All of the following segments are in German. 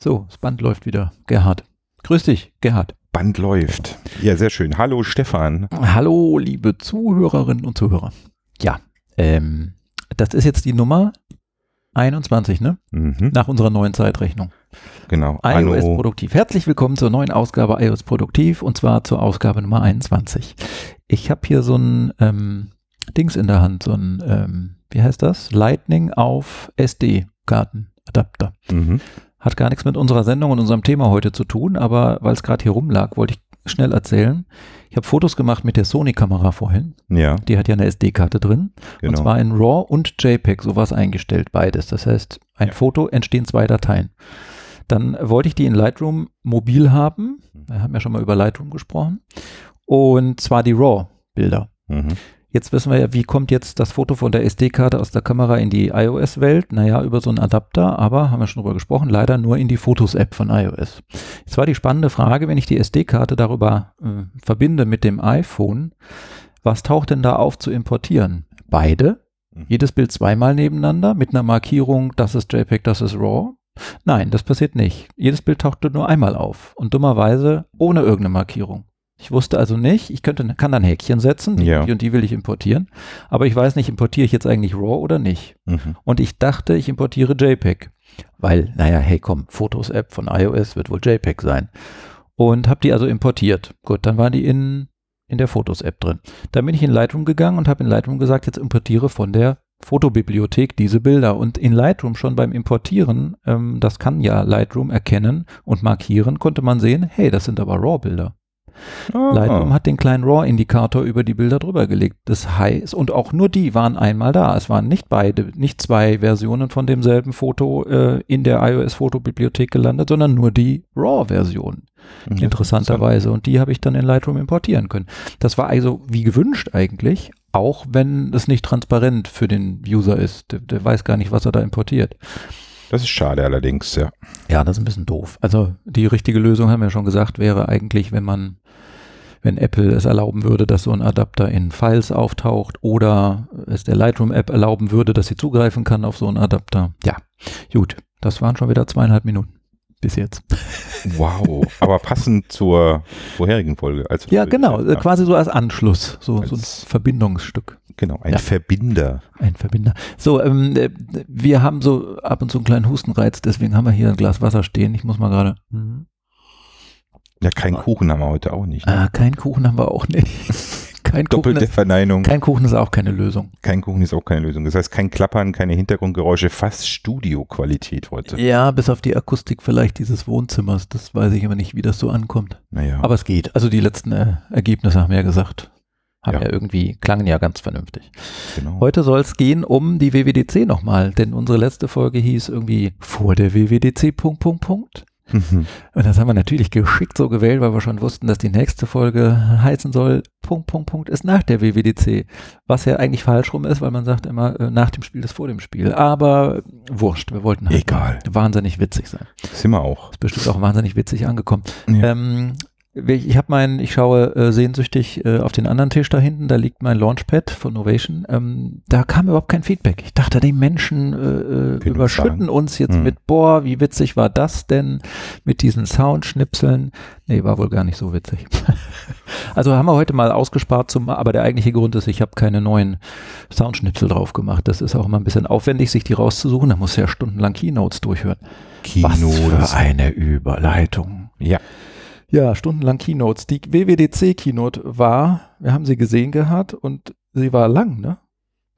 So, das Band läuft wieder. Gerhard. Grüß dich, Gerhard. Band läuft. Ja, sehr schön. Hallo Stefan. Hallo, liebe Zuhörerinnen und Zuhörer. Ja, ähm, das ist jetzt die Nummer 21, ne? Mhm, Nach unserer neuen Zeitrechnung. genau. iOS Anno, Produktiv. Herzlich willkommen zur neuen Ausgabe iOS Produktiv und zwar zur Ausgabe Nummer 21. Ich habe hier so ein ähm, Dings in der Hand, so ein, ähm, wie heißt das? Lightning auf SD-Kartenadapter. mhm. Hat gar nichts mit unserer Sendung und unserem Thema heute zu tun, aber weil es gerade hier rumlag, wollte ich schnell erzählen. Ich habe Fotos gemacht mit der Sony-Kamera vorhin. Ja, Die hat ja eine SD-Karte drin. Und genau. zwar in RAW und JPEG, sowas eingestellt, beides. Das heißt, ein Ja. Foto entstehen zwei Dateien. Dann wollte ich die in Lightroom mobil haben. Mhm. Wir haben ja schon mal über Lightroom gesprochen. Und zwar die RAW-Bilder. Mhm. Jetzt wissen wir ja, wie kommt jetzt das Foto von der SD-Karte aus der Kamera in die iOS-Welt? Naja, über so einen Adapter, aber haben wir schon drüber gesprochen, leider nur in die Fotos-App von iOS. Jetzt war die spannende Frage, wenn ich die SD-Karte darüber äh, verbinde mit dem iPhone, was taucht denn da auf zu importieren? Beide? Mhm. Jedes Bild zweimal nebeneinander mit einer Markierung, das ist JPEG, das ist RAW? Nein, das passiert nicht. Jedes Bild tauchte nur einmal auf und dummerweise ohne irgendeine Markierung. Ich wusste also nicht, ich könnte, kann dann Häkchen setzen, die, Ja. die und die will ich importieren, aber ich weiß nicht, importiere ich jetzt eigentlich RAW oder nicht. Mhm. Und ich dachte, ich importiere JPEG, weil, naja, hey komm, Fotos-App von iOS wird wohl JPEG sein. Und habe die also importiert. Gut, dann waren die in, in der Fotos-App drin. Dann bin ich in Lightroom gegangen und habe in Lightroom gesagt, jetzt importiere von der Fotobibliothek diese Bilder. Und in Lightroom schon beim Importieren, ähm, das kann ja Lightroom erkennen und markieren, konnte man sehen, hey, das sind aber RAW-Bilder. Ah. Lightroom hat den kleinen RAW-Indikator über die Bilder drüber gelegt. Das heißt, und auch nur die waren einmal da. Es waren nicht beide, nicht zwei Versionen von demselben Foto äh, in der iOS-Fotobibliothek gelandet, sondern nur die RAW-Version. Ja, Interessanterweise. Und die habe ich dann in Lightroom importieren können. Das war also wie gewünscht eigentlich, auch wenn es nicht transparent für den User ist. Der, der weiß gar nicht, was er da importiert. Das ist schade allerdings, ja. Ja, das ist ein bisschen doof. Also die richtige Lösung, haben wir schon gesagt, wäre eigentlich, wenn man, wenn Apple es erlauben würde, dass so ein Adapter in Files auftaucht oder es der Lightroom-App erlauben würde, dass sie zugreifen kann auf so einen Adapter. Ja, gut. Das waren schon wieder zweieinhalb Minuten. Bis jetzt. Wow. Aber passend zur vorherigen Folge. Also Ja, genau. Ja, Quasi so als Anschluss. So, so ein Als- Verbindungsstück. Genau, ein Ja. Verbinder. Ein Verbinder. So, ähm, äh, wir haben so ab und zu einen kleinen Hustenreiz, deswegen haben wir hier ein Glas Wasser stehen. Ich muss mal gerade. Mhm. Ja, keinen Kuchen haben wir heute auch nicht. Ne? Ah, kein Kuchen haben wir auch nicht. kein Kuchen Doppelte ist, Verneinung. kein Kuchen ist auch keine Lösung. Kein Kuchen ist auch keine Lösung. Das heißt, kein Klappern, keine Hintergrundgeräusche, fast Studioqualität heute. Ja, bis auf die Akustik vielleicht dieses Wohnzimmers. Das weiß ich aber nicht, wie das so ankommt. Naja. Aber es geht. Also die letzten äh, Ergebnisse haben wir ja gesagt. Haben ja. Ja. irgendwie, klangen ja ganz vernünftig. genau. Heute soll es gehen um die WWDC nochmal, denn unsere letzte Folge hieß irgendwie vor der WWDC Punkt, Punkt, Punkt. Mhm. Und das haben wir natürlich geschickt so gewählt, weil wir schon wussten, dass die nächste Folge heißen soll, Punkt, Punkt, Punkt, ist nach der WWDC. Was ja eigentlich falsch rum ist, weil man sagt immer, äh, nach dem Spiel ist vor dem Spiel. Aber wurscht, wir wollten halt Egal. wahnsinnig witzig sein. Sind wir auch. Ist bestimmt auch wahnsinnig witzig angekommen. Ja. Ähm, ich habe mein, ich schaue äh, sehnsüchtig äh, auf den anderen Tisch da hinten, da liegt mein Launchpad von Novation. Ähm, da kam überhaupt kein Feedback. Ich dachte, die Menschen äh, äh, überschütten uns jetzt Hm. mit, boah, wie witzig war das denn mit diesen Soundschnipseln? Nee, war wohl gar nicht so witzig. also haben wir heute mal ausgespart, zum, aber der eigentliche Grund ist, ich habe keine neuen Soundschnipsel drauf gemacht. Das ist auch immer ein bisschen aufwendig, sich die rauszusuchen. Da muss ja stundenlang Keynotes durchhören. Was das- für eine Überleitung. Ja. Ja, stundenlang Keynotes. Die WWDC-Keynote war, wir haben sie gesehen gehabt und sie war lang, ne?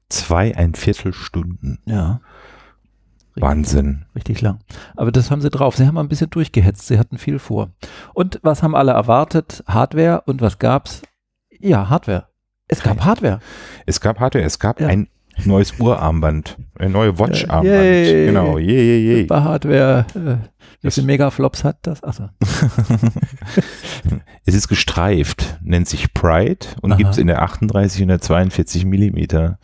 Zwei, ein Viertelstunden. Ja. Richtig, Wahnsinn. Richtig lang. Aber das haben sie drauf. Sie haben ein bisschen durchgehetzt. Sie hatten viel vor. Und was haben alle erwartet? Hardware. Und was gab's? Ja, Hardware. Es gab Hardware. Es gab Hardware, es gab Ja. ein neues Uhrarmband, eine neue Watch-Armband. Genau, je, je, je. Bei Hardware. Wie viele Megaflops hat das? Achso. es ist gestreift, nennt sich Pride und gibt es in der 38 und der 42 Millimeter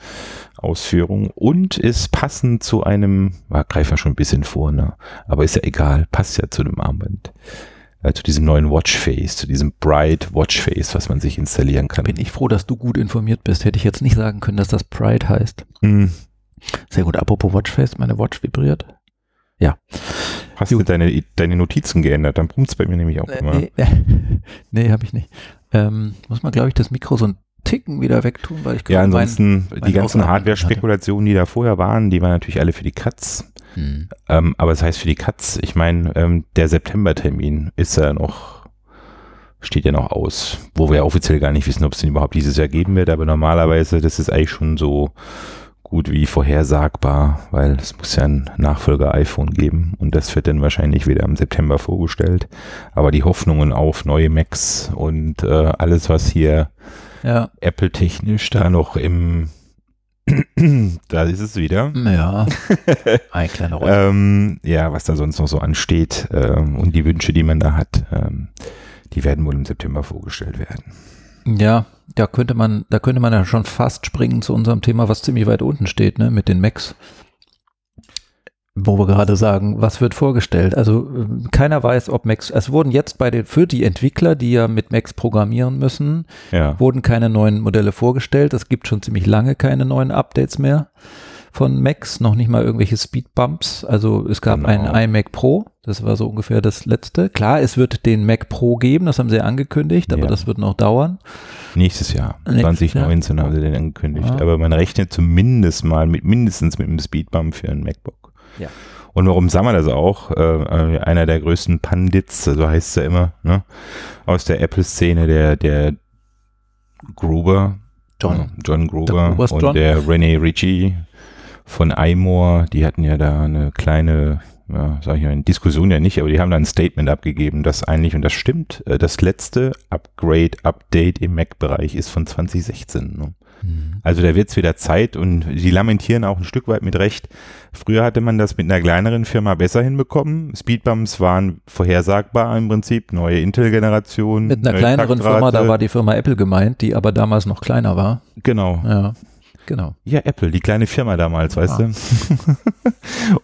Ausführung und ist passend zu einem, war greift ja schon ein bisschen vor, ne? aber ist ja egal, passt ja zu dem Armband. Äh, zu diesem neuen Watchface, zu diesem Bright Watchface, was man sich installieren kann. Bin ich froh, dass du gut informiert bist. Hätte ich jetzt nicht sagen können, dass das Pride heißt. Hm, Sehr gut. Apropos Watchface, meine Watch vibriert. Ja. Hast du Gut. deine, deine Notizen geändert? Dann brummt es bei mir nämlich auch immer. Nee, nee habe ich nicht. Ähm, muss man, glaube ich, das Mikro so einen Ticken wieder wegtun, weil ich Ja, gerade mein- ansonsten, mein die ganzen Hardware-Spekulationen, die da vorher waren, die waren natürlich alle für die Cuts. Hm. Ähm, aber das heißt für die Cuts, ich meine, ähm, der September-Termin ist ja noch, steht ja noch aus, wo wir offiziell gar nicht wissen, ob es den überhaupt dieses Jahr geben wird, aber normalerweise, das ist eigentlich schon so gut wie vorhersagbar, weil es muss ja ein Nachfolger-iPhone geben und das wird dann wahrscheinlich wieder im September vorgestellt. Aber die Hoffnungen auf neue Macs und äh, alles, was hier Ja, Apple-technisch da noch im da ist es wieder. ja. Ein kleiner Rolle. Ähm, ja, was da sonst noch so ansteht ähm, und die Wünsche, die man da hat, ähm, die werden wohl im September vorgestellt werden. Ja, da könnte man, da könnte man ja schon fast springen zu unserem Thema, was ziemlich weit unten steht, ne, mit den Macs. Wo wir gerade sagen, was wird vorgestellt? Also ähm, keiner weiß, ob Macs, es wurden jetzt bei den, für die Entwickler, die ja mit Macs programmieren müssen, Ja, wurden keine neuen Modelle vorgestellt. Es gibt schon ziemlich lange keine neuen Updates mehr von Macs, noch nicht mal irgendwelche Speedbumps. Also es gab Genau. einen iMac Pro, das war so ungefähr das letzte. Klar, es wird den Mac Pro geben, das haben sie angekündigt, aber Ja. das wird noch dauern. nächstes Jahr, Nächstes 2019 haben sie den angekündigt. Ah. Aber man rechnet zumindest mal mit mindestens mit einem Speedbump für einen MacBook. Ja. Und warum sagen wir das auch? Äh, äh, einer der größten Pandits, so heißt es ja immer, ne? aus der Apple-Szene, der, der Gruber, John. John Der Gruber Gruber's und John. der René Ritchie von iMore, die hatten ja da eine kleine, ja, sag ich mal, Diskussion ja nicht, aber die haben da ein Statement abgegeben, dass eigentlich, und das stimmt, äh, das letzte Upgrade-Update im Mac-Bereich ist von 2016. Ne? Mhm. Also da wird es wieder Zeit und sie lamentieren auch ein Stück weit mit Recht. Früher hatte man das mit einer kleineren Firma besser hinbekommen. Speedbumps waren vorhersagbar im Prinzip, neue Intel-Generation. Mit einer kleineren Firma, da Taktrate. war die Firma Apple gemeint, die aber damals noch kleiner war. Genau. Ja, genau. Ja, Apple, die kleine Firma damals, weißt Ah. du?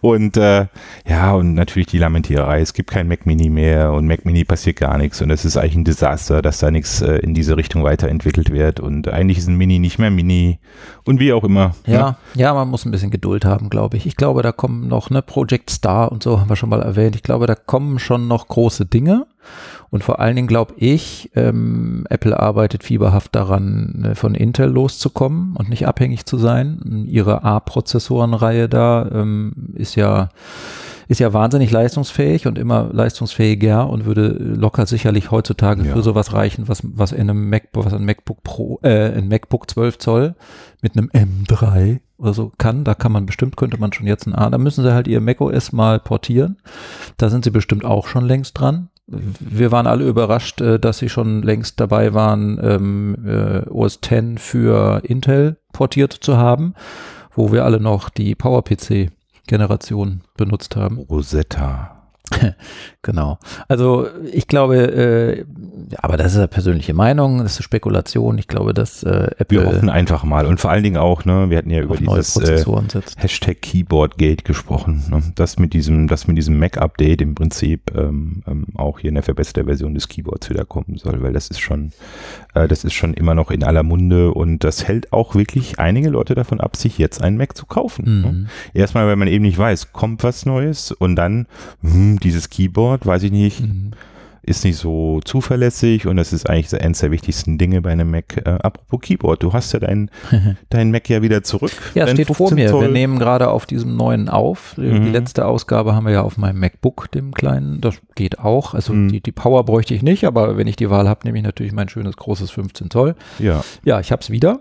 und äh, ja, und natürlich die Lamentiererei. Es gibt kein Mac Mini mehr und Mac Mini passiert gar nichts. Und es ist eigentlich ein Desaster, dass da nichts äh, in diese Richtung weiterentwickelt wird. Und eigentlich ist ein Mini nicht mehr Mini. Und wie auch immer. ne? Ja, ja, man muss ein bisschen Geduld haben, glaube ich. Ich glaube, da kommen noch, ne, Project Star und so haben wir schon mal erwähnt. Ich glaube, da kommen schon noch große Dinge. Und vor allen Dingen glaube ich, ähm, Apple arbeitet fieberhaft daran, ne, von Intel loszukommen und nicht abhängig zu sein. Ihre A-Prozessorenreihe da ähm, ist ja ist ja wahnsinnig leistungsfähig und immer leistungsfähiger und würde locker sicherlich heutzutage Ja. für sowas reichen, was, was in einem MacBook, was ein MacBook Pro, äh, ein MacBook 12 Zoll mit einem M3 oder so kann. Da kann man bestimmt, könnte man schon jetzt ein A, da müssen sie halt ihr macOS mal portieren. Da sind sie bestimmt auch schon längst dran. Wir waren alle überrascht, äh, dass sie schon längst dabei waren, ähm, äh, OS X für Intel portiert zu haben, wo wir alle noch die PowerPC Generation benutzt haben. Rosetta. Genau. Also ich glaube, äh, aber das ist eine persönliche Meinung, das ist Spekulation. Ich glaube, dass äh, Wir Apple hoffen einfach mal. Und vor allen Dingen auch, ne, wir hatten ja über dieses äh. Hashtag Keyboardgate gesprochen. Ne? Das mit diesem, das mit diesem Mac-Update im Prinzip ähm, ähm, auch hier in der verbesserten Version des Keyboards wiederkommen soll, weil das ist schon, äh, das ist schon immer noch in aller Munde und das hält auch wirklich einige Leute davon ab, sich jetzt einen Mac zu kaufen. Ne? Mhm. Erstmal, weil man eben nicht weiß, kommt was Neues und dann hm, dieses Keyboard, weiß ich nicht, Mhm. ist nicht so zuverlässig und das ist eigentlich eines der wichtigsten Dinge bei einem Mac. Äh, apropos Keyboard, du hast ja dein, dein Mac ja wieder zurück. Ja, steht vor 15 mir. Wir Zoll. nehmen gerade auf diesem neuen auf. Die Mhm. letzte Ausgabe haben wir ja auf meinem MacBook, dem kleinen. Das geht auch. Also Mhm. die, die Power bräuchte ich nicht, aber wenn ich die Wahl habe, nehme ich natürlich mein schönes großes 15 Zoll. Ja, Ja, ich habe es wieder.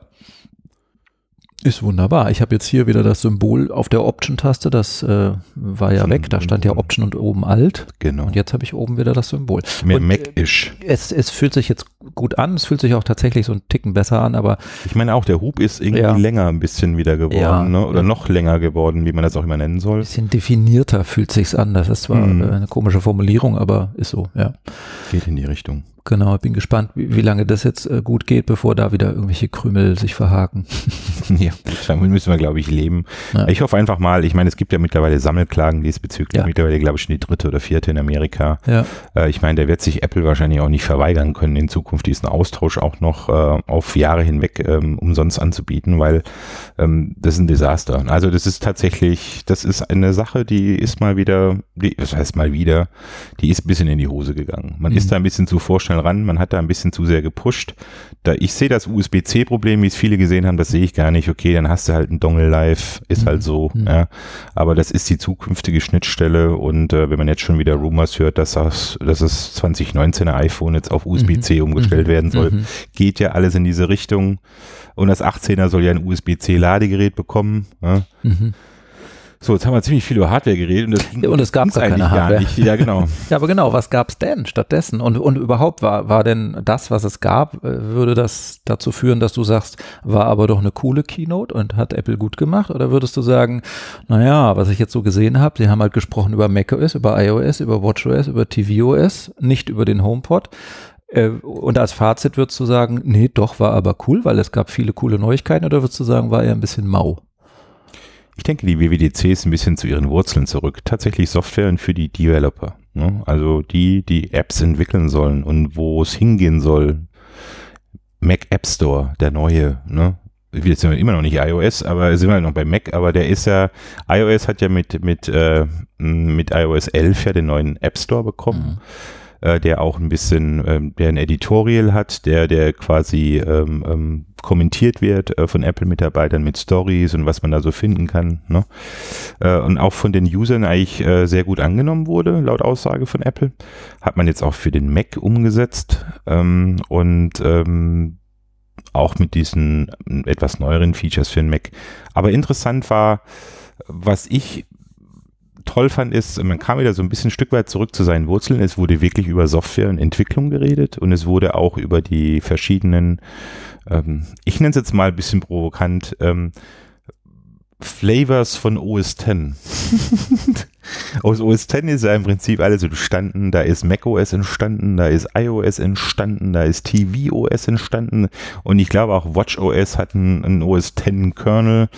Ist wunderbar. Ich habe jetzt hier wieder das Symbol auf der Option-Taste. Das äh, war ja Schon weg. Da stand ja wunderbar. Option und oben alt. genau. Und jetzt habe ich oben wieder das Symbol. Mehr Mac-ish. Es, es fühlt sich jetzt gut an. Es fühlt sich auch tatsächlich so einen Ticken besser an, aber Ich meine auch, der Hub ist irgendwie Ja. länger ein bisschen wieder geworden, Ja. ne? oder Ja. noch länger geworden, wie man das auch immer nennen soll. ein bisschen definierter fühlt sich's an. Das ist zwar äh, eine komische Formulierung, aber ist so, ja. Geht in die Richtung. Genau, bin gespannt, wie, wie lange das jetzt äh, gut geht, bevor da wieder irgendwelche Krümel sich verhaken. ja, damit müssen wir, glaube ich, leben. Ja. Ich hoffe einfach mal, ich meine, es gibt ja mittlerweile Sammelklagen diesbezüglich, ja. mittlerweile, glaube ich, schon die dritte oder vierte in Amerika. Ja. Äh, ich meine, da wird sich Apple wahrscheinlich auch nicht verweigern können, in Zukunft diesen Austausch auch noch äh, auf Jahre hinweg ähm, umsonst anzubieten, weil ähm, das ist ein Desaster. Also das ist tatsächlich, das ist eine Sache, die ist mal wieder, die, das heißt mal wieder, die ist ein bisschen in die Hose gegangen. Man mhm. ist da ein bisschen zu vorstellen schnell ran. Man hat da ein bisschen zu sehr gepusht. Da, ich sehe das USB-C-Problem, wie es viele gesehen haben, das sehe ich gar nicht. Okay, dann hast du halt einen Dongle live, ist halt mhm. halt so. Mhm. Ja. Aber das ist die zukünftige Schnittstelle und äh, wenn man jetzt schon wieder Rumors hört, dass das, dass das 2019er iPhone jetzt auf USB-C mhm. umgestellt mhm. werden soll, mhm. geht ja alles in diese Richtung. Und das 18er soll ja ein USB-C-Ladegerät bekommen. Ja. So, jetzt haben wir ziemlich viel über Hardware geredet und, das und es gab gar keine Hardware. Gar nicht. Ja, genau. ja, aber genau, was gab es denn stattdessen? Und, und überhaupt war, war denn das, was es gab, äh, würde das dazu führen, dass du sagst, war aber doch eine coole Keynote und hat Apple gut gemacht? Oder würdest du sagen, naja, was ich jetzt so gesehen habe, sie haben halt gesprochen über macOS, über iOS, über WatchOS, über tvOS, nicht über den HomePod. Äh, und als Fazit würdest du sagen, nee, doch, war aber cool, weil es gab viele coole Neuigkeiten, oder würdest du sagen, war eher ein bisschen mau? Ich denke, die WWDC ist ein bisschen zu ihren Wurzeln zurück. Tatsächlich Software für die Developer. Ne? Also die, die Apps entwickeln sollen und wo es hingehen soll. Mac App Store, der neue, ne? Jetzt sind wir immer noch nicht iOS, aber sind wir noch bei Mac, aber der ist ja, iOS hat ja mit, mit, äh, mit iOS 11 ja den neuen App Store bekommen. Mhm äh, der auch ein bisschen, ähm, der ein Editorial hat, der, der quasi ähm, ähm, kommentiert wird äh, von Apple-Mitarbeitern mit Stories und was man da so finden kann. Ne? Äh, und auch von den Usern eigentlich äh, sehr gut angenommen wurde, laut Aussage von Apple. Hat man jetzt auch für den Mac umgesetzt ähm, und ähm, auch mit diesen etwas neueren Features für den Mac. Aber interessant war, was ich toll fand, ist, man kam wieder so ein bisschen ein Stück weit zurück zu seinen Wurzeln. Es wurde wirklich über Software und Entwicklung geredet und es wurde auch über die verschiedenen, ähm, ich nenne es jetzt mal ein bisschen provokant, ähm, Flavors von OS X. Aus OS X ist ja im Prinzip alles entstanden. Da ist macOS entstanden, da ist iOS entstanden, da ist tvOS entstanden und ich glaube auch WatchOS hat einen, OS X Kernel.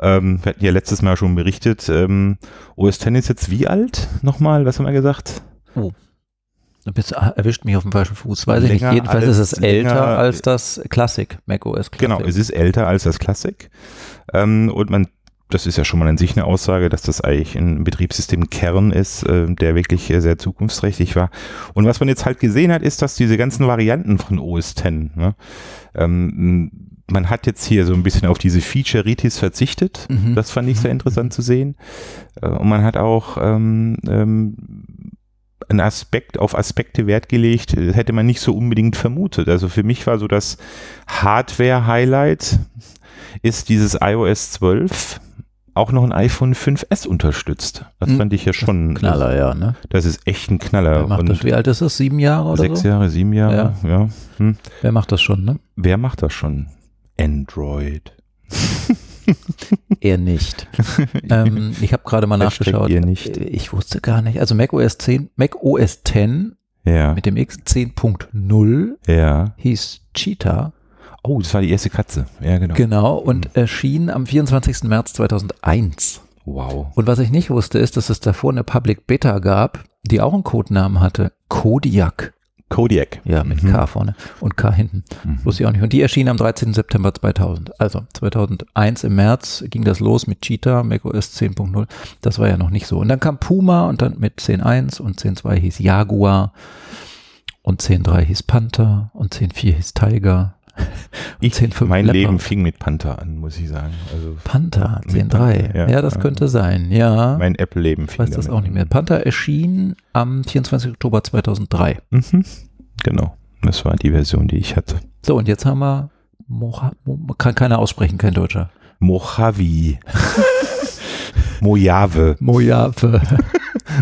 Ähm, wir hatten ja letztes Mal schon berichtet. Ähm, OS X ist jetzt wie alt? Nochmal, was haben wir gesagt? Oh. Du bist, ah, erwischt mich auf dem falschen Fuß, weiß länger ich nicht. Jedenfalls ist es älter als das Classic, macOS Classic. Genau, es ist älter als das Classic. Ähm, und man das ist ja schon mal in sich eine Aussage, dass das eigentlich ein Betriebssystemkern ist, äh, der wirklich äh, sehr zukunftsträchtig war. Und was man jetzt halt gesehen hat, ist, dass diese ganzen Varianten von OS X, ne, ähm, man hat jetzt hier so ein bisschen auf diese Feature-Ritis verzichtet. Mhm. Das fand ich sehr mhm. interessant zu sehen. Äh, und man hat auch ähm, ähm, einen Aspekt auf Aspekte Wert gelegt, hätte man nicht so unbedingt vermutet. Also für mich war so das Hardware-Highlight ist dieses iOS 12 auch noch ein iPhone 5S unterstützt. Das hm, fand ich ja schon. Knaller, ja, ne? Das ist echt ein Knaller. Wer macht das, wie alt ist das? Sieben Jahre oder sechs so? Jahre, sieben Jahre, ja. ja. Hm. Wer macht das schon, ne? Wer macht das schon? Android. er nicht. ähm, ich habe gerade mal nachgeschaut. Ihr nicht. Ich wusste gar nicht. Also Mac OS 10, Mac OS 10 ja. mit dem X 10.0 ja. hieß Cheetah Oh, das war die erste Katze. Ja, genau. Genau, und mhm. erschien am 24. März 2001. Wow. Und was ich nicht wusste, ist, dass es davor eine Public Beta gab, die auch einen Codenamen hatte. Kodiak. Kodiak. Ja, mit mhm. K vorne und K hinten. Mhm. Wusste ich auch nicht. Und die erschien am 13. September 2000. Also 2001 im März ging das los mit Cheetah, macOS 10.0. Das war ja noch nicht so. Und dann kam Puma und dann mit 10.1 und 10.2 hieß Jaguar und 10.3 hieß Panther und 10.4 hieß Tiger ich, mein Lepper. Leben fing mit Panther an, muss ich sagen. Also Panther, 10.3. Ja, ja, das könnte sein, ja. Mein Apple-Leben fing Weiß das auch nicht mehr. Panther erschien am 24. Oktober 2003. Mhm, genau, das war die Version, die ich hatte. So, und jetzt haben wir, Moja, kann keiner aussprechen, kein Deutscher. Mojave. Mojave. Mojave.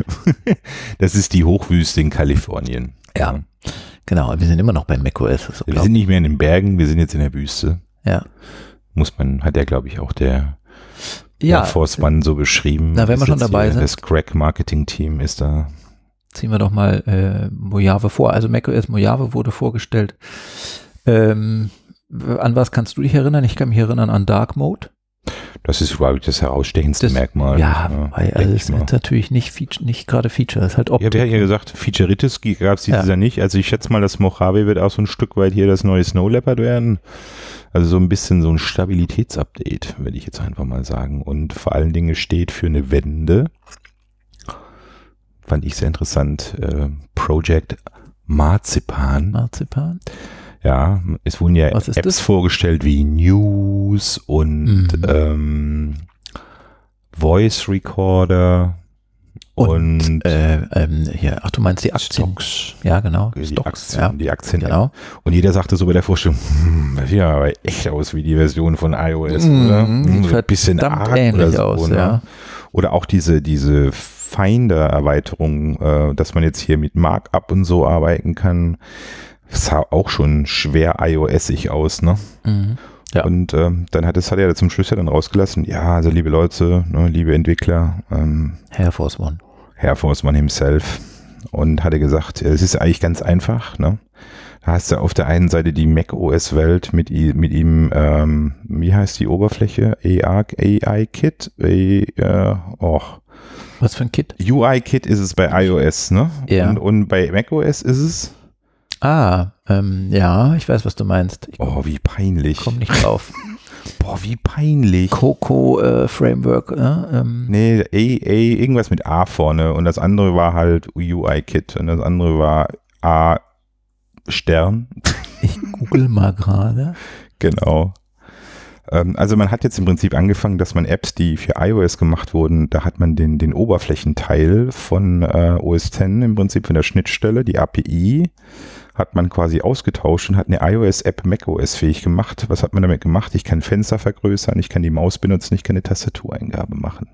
das ist die Hochwüste in Kalifornien. Ja. Genau, wir sind immer noch bei macOS. Wir sind nicht mehr in den Bergen, wir sind jetzt in der Wüste. Ja. Muss man, hat ja, glaube ich, auch der, ja, Force One so beschrieben. Na, wenn wir schon dabei hier, sind. Das Crack Marketing Team ist da. ziehen wir doch mal äh, Mojave vor. Also macOS Mojave wurde vorgestellt. Ähm, an was kannst du dich erinnern? Ich kann mich erinnern an Dark Mode. Das ist, glaube ich, das herausstechendste Das- Merkmal. ja, weil denk also es ist natürlich nicht, Feature, nicht gerade Feature, es ist halt Ja, Optik. wir hatten ja gesagt, Featureitis gab es dieses Ja. Jahr nicht. Also ich schätze mal, das Mojave wird auch so ein Stück weit hier das neue Snow Leopard werden. Also so ein bisschen so ein Stabilitätsupdate, würde ich jetzt einfach mal sagen. Und vor allen Dingen steht für eine Wende. Fand ich sehr interessant. Äh, Project Marzipan. Marzipan. Ja, es wurden ja Apps das? vorgestellt wie News und Mhm. ähm, Voice Recorder Und, und, äh, ähm, hier, ach, du meinst die Aktien. Stocks. Ja, genau. Die Stocks, Aktien, ja. die Aktien. Genau. Und jeder sagte so bei der Vorstellung, hm, das sieht aber echt aus wie die Version von iOS, Mhm, oder? Hm, so ein bisschen arg ähnlich oder so, aus, ne? ja. Oder auch diese, diese Finder-Erweiterung, äh, dass man jetzt hier mit Markup und so arbeiten kann. Das sah auch schon schwer iOS-ig aus, ne? Mhm. Ja. Und ähm, dann hat es hat er zum Schluss ja dann rausgelassen, ja, also liebe Leute, ne, liebe Entwickler, ähm, Force One. Herr Forstmann himself und hatte gesagt, es ist eigentlich ganz einfach. Ne? Da hast du auf der einen Seite die macOS-Welt mit, i- mit ihm, ähm, wie heißt die Oberfläche? AI, AI Kit? Äh, äh, oh. Was für ein Kit? UI Kit ist es bei iOS, ne? Ja. Und, und bei macOS ist es, Ah, ähm, ja, ich weiß, was du meinst. Ich oh, wie peinlich. komme nicht drauf. Boah, wie peinlich. Coco äh, Framework. Äh, ähm, Nee, A, A, irgendwas mit A vorne und das andere war halt UI Kit und das andere war A Stern. Ich google mal gerade. Genau. Ähm, Also man hat jetzt im Prinzip angefangen, dass man Apps, die für iOS gemacht wurden, da hat man den, den Oberflächenteil von äh, OS X im Prinzip von der Schnittstelle, die API, hat man quasi ausgetauscht und hat eine iOS-App macOS fähig gemacht. Was hat man damit gemacht? Ich kann Fenster vergrößern, ich kann die Maus benutzen, ich kann eine Tastatureingabe machen.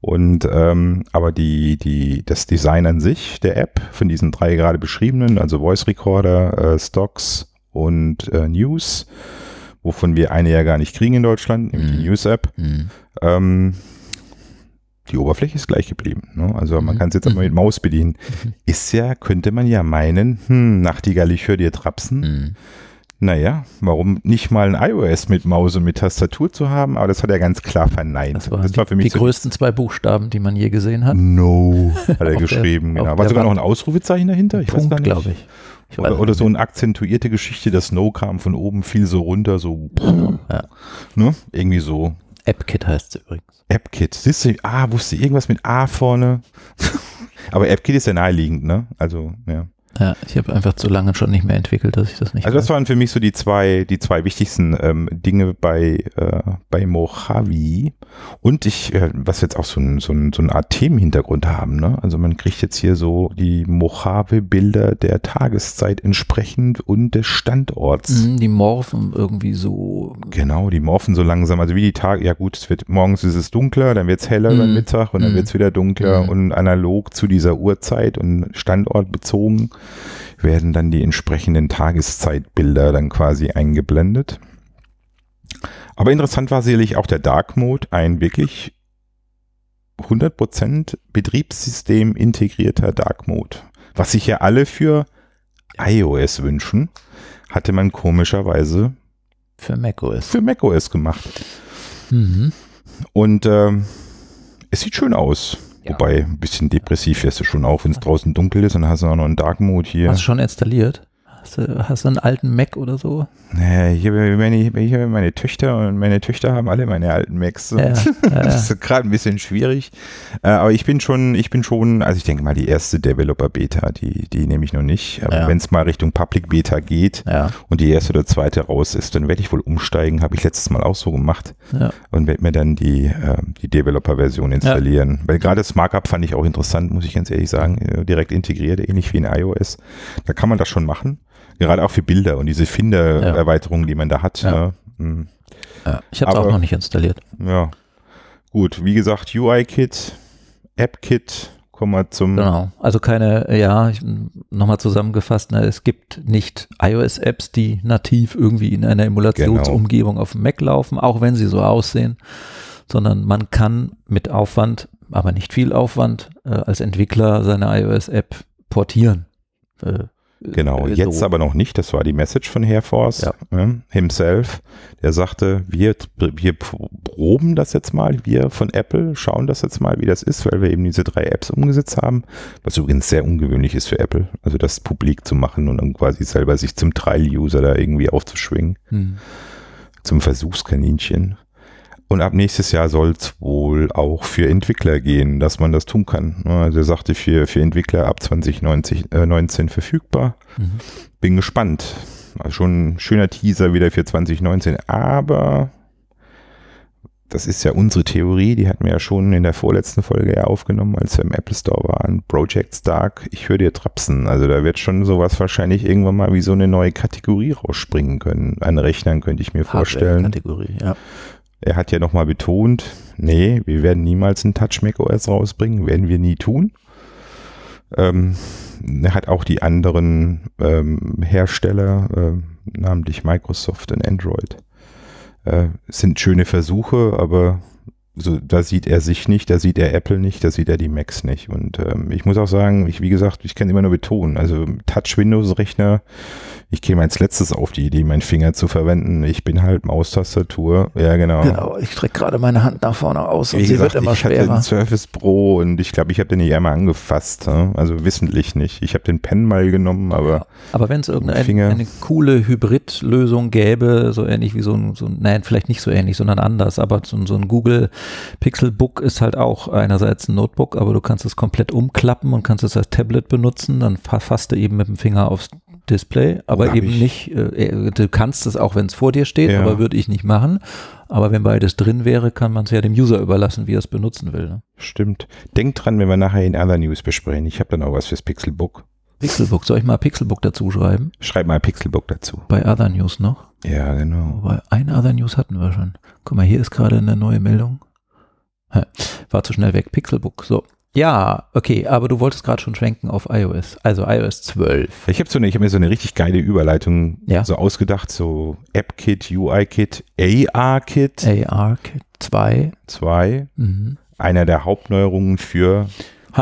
Und ähm, aber die, die, das Design an sich der App von diesen drei gerade beschriebenen, also Voice Recorder, äh, Stocks und äh, News, wovon wir eine ja gar nicht kriegen in Deutschland, nämlich die Mhm. News-App, Hm. ähm, die Oberfläche ist gleich geblieben. Ne? Also man Mhm. kann es jetzt aber mit Maus bedienen. Mhm. Ist ja, könnte man ja meinen, hm, Nachtigall, ich höre dir trapsen. Hm. Naja, warum nicht mal ein iOS mit Maus und mit Tastatur zu haben? Aber das hat er ganz klar verneint. Das waren die, für mich die so größten zwei Buchstaben, die man je gesehen hat. No, hat er der- geschrieben. genau. der War sogar noch Wand. ein Ausrufezeichen dahinter? Ich weiß gar Punkt, nicht. glaube ich. ich Oder, oder so eine akzentuierte Geschichte, das Snow kam von oben, fiel so runter, so, Ja. ne? Irgendwie so. AppKit heißt es übrigens. AppKit. Siehst du, ah, wusste irgendwas mit A vorne. Aber AppKit ist ja naheliegend, ne? Also, ja. Ja, ich habe einfach zu lange schon nicht mehr entwickelt, dass ich das nicht Also das weiß. waren für mich so die zwei, die zwei wichtigsten ähm, Dinge bei, äh, bei Mojave. Und ich, äh, was jetzt auch so, ein, so, ein, so eine Art Themenhintergrund haben. Ne? Also man kriegt jetzt hier so die Mojave-Bilder der Tageszeit entsprechend und des Standorts. Mhm, die morphen irgendwie so. Genau, die morphen so langsam. Also wie die Tage, ja gut, es wird morgens ist es dunkler, dann wird es heller Mhm. beim Mittag und dann Mhm. wird es wieder dunkler Mhm. und analog zu dieser Uhrzeit und standortbezogen werden dann die entsprechenden Tageszeitbilder dann quasi eingeblendet. Aber interessant war sicherlich auch der Dark Mode, ein wirklich 100% Betriebssystem integrierter Dark Mode. Was sich ja alle für iOS wünschen, hatte man komischerweise Für macOS. für macOS gemacht. Mhm. Und ähm, es sieht schön aus. Wobei, ein bisschen depressiv wirst du schon auch, wenn es draußen dunkel ist dann hast du auch noch einen Dark Mode hier. Hast du schon installiert? Hast du, hast du einen alten Mac oder so? Nee, ich habe meine, ich habe meine Töchter und meine Töchter haben alle meine alten Macs. Ja, Das ist gerade ein bisschen schwierig. Äh, aber ich bin schon, ich bin schon, also ich denke mal, die erste Developer-Beta, die, die nehme ich noch nicht. Aber Ja. wenn es mal Richtung Public-Beta geht ja, und die erste oder zweite raus ist, dann werde ich wohl umsteigen. Habe ich letztes Mal auch so gemacht. und werde mir dann die, äh, die Developer-Version installieren. Weil gerade das Markup fand ich auch interessant, muss ich ganz ehrlich sagen, äh, direkt integriert, ähnlich wie in iOS. Da kann man das schon machen. Gerade auch für Bilder und diese Finder-Erweiterungen, die man da hat. Ne? Hm, ja. Ich habe es auch noch nicht installiert. ja. Gut, wie gesagt, UI-Kit, App-Kit, kommen wir zum. Genau. Also keine, ja, nochmal zusammengefasst, ne, es gibt nicht iOS-Apps, die nativ irgendwie in einer Emulationsumgebung auf dem Mac laufen, auch wenn sie so aussehen, sondern man kann mit Aufwand aber nicht viel Aufwand äh, als Entwickler seine iOS-App portieren. Äh, Genau, äh, jetzt so. aber noch nicht. Das war die Message von Air Force ja. äh, himself. Der sagte, wir, wir proben das jetzt mal, wir von Apple schauen das jetzt mal, wie das ist, weil wir eben diese drei Apps umgesetzt haben. Was übrigens sehr ungewöhnlich ist für Apple, also das publik zu machen und dann quasi selber sich zum Trial-User da irgendwie aufzuschwingen. Hm. Zum Versuchskaninchen. Und ab nächstes Jahr soll es wohl auch für Entwickler gehen, dass man das tun kann. Also er sagte für, für Entwickler ab 2019 äh, verfügbar. Mhm. Bin gespannt. Also schon ein schöner Teaser wieder für 2019, aber das ist ja unsere Theorie, die hatten wir ja schon in der vorletzten Folge ja aufgenommen, als wir im Apple Store waren. Project Stark, ich höre dir trapsen. Also da wird schon sowas wahrscheinlich irgendwann mal wie so eine neue Kategorie rausspringen können. An Rechnern könnte ich mir vorstellen. Kategorie, ja. Er hat ja nochmal betont, nee, wir werden niemals ein Touch macOS rausbringen, werden wir nie tun. Ähm, er hat auch die anderen ähm, Hersteller, äh, namentlich Microsoft und Android, äh, sind schöne Versuche, aber so, da sieht er sich nicht, da sieht er Apple nicht, da sieht er die Macs nicht. Und ähm, ich muss auch sagen, ich, wie gesagt, ich kann immer nur betonen, also Touch-Windows-Rechner ich käme als letztes auf die Idee, meinen Finger zu verwenden. Ich bin halt Maustastatur. Ja, genau. Genau, ich strecke gerade meine Hand nach vorne aus und Wie sie gesagt, wird immer ich schwerer. Ich hatte den Surface Pro und ich glaube, ich habe den nicht einmal angefasst. Ne? Also wissentlich nicht. Ich habe den Pen mal genommen, aber. Aber wenn es irgendeine eine coole Hybrid-Lösung gäbe, so ähnlich wie so ein, so ein, nein, vielleicht nicht so ähnlich, sondern anders, aber so, so ein Google Pixel Book ist halt auch einerseits ein Notebook, aber du kannst es komplett umklappen und kannst es als Tablet benutzen, dann fasst du eben mit dem Finger aufs Display, aber eben nicht, äh, du kannst es auch, wenn es vor dir steht, ja. aber würde ich nicht machen. Aber wenn beides drin wäre, kann man es ja dem User überlassen, wie er es benutzen will. Ne? Stimmt. Denkt dran, wenn wir nachher in Other News besprechen. Ich habe dann auch was fürs Pixelbook. Pixelbook, soll ich mal Pixelbook dazu schreiben? Schreib mal Pixelbook dazu. Bei Other News noch? Ja, genau. Wobei, ein Other News hatten wir schon. Guck mal, hier ist gerade eine neue Meldung. War zu schnell weg. Pixelbook. So, ja, okay, aber du wolltest gerade schon schwenken auf iOS, also iOS 12. Ich habe so hab mir so eine richtig geile Überleitung ja. so ausgedacht, so App-Kit, UI-Kit, AR-Kit. AR-Kit 2. 2. Mhm. Einer der Hauptneuerungen für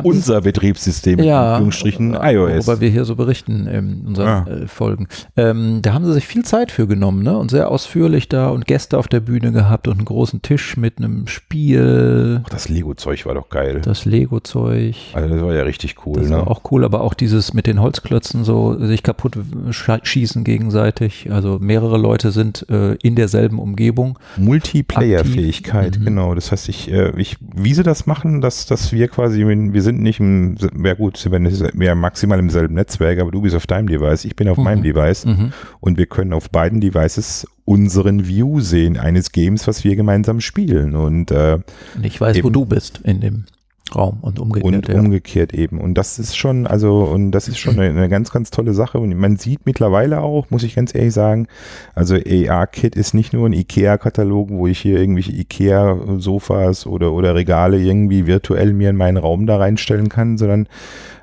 unser Betriebssystem, ja, Anführungsstrichen iOS. Worüber wir hier so berichten in unseren ja. äh, Folgen. Ähm, da haben sie sich viel Zeit für genommen ne? und sehr ausführlich da und Gäste auf der Bühne gehabt und einen großen Tisch mit einem Spiel. Ach, das Lego-Zeug war doch geil. Das Lego-Zeug. Also das war ja richtig cool. Das ne? war auch cool, aber auch dieses mit den Holzklötzen so sich kaputt schießen gegenseitig. Also mehrere Leute sind äh, in derselben Umgebung. Multiplayer-Fähigkeit, mhm. genau. Das heißt, ich, äh, ich, wie sie das machen, dass, dass wir quasi, wir sind nicht im, ja gut, sind wir maximal im selben Netzwerk, aber du bist auf deinem Device, ich bin auf mhm. meinem Device mhm. und wir können auf beiden Devices unseren View sehen eines Games, was wir gemeinsam spielen. Und, äh, und ich weiß, wo du bist in dem Raum und umgekehrt. Und ja. umgekehrt eben. Und das ist schon, also, und das ist schon eine, eine, ganz, ganz tolle Sache. Und man sieht mittlerweile auch, muss ich ganz ehrlich sagen, also AR-Kit ist nicht nur ein IKEA-Katalog, wo ich hier irgendwelche IKEA-Sofas oder, oder Regale irgendwie virtuell mir in meinen Raum da reinstellen kann, sondern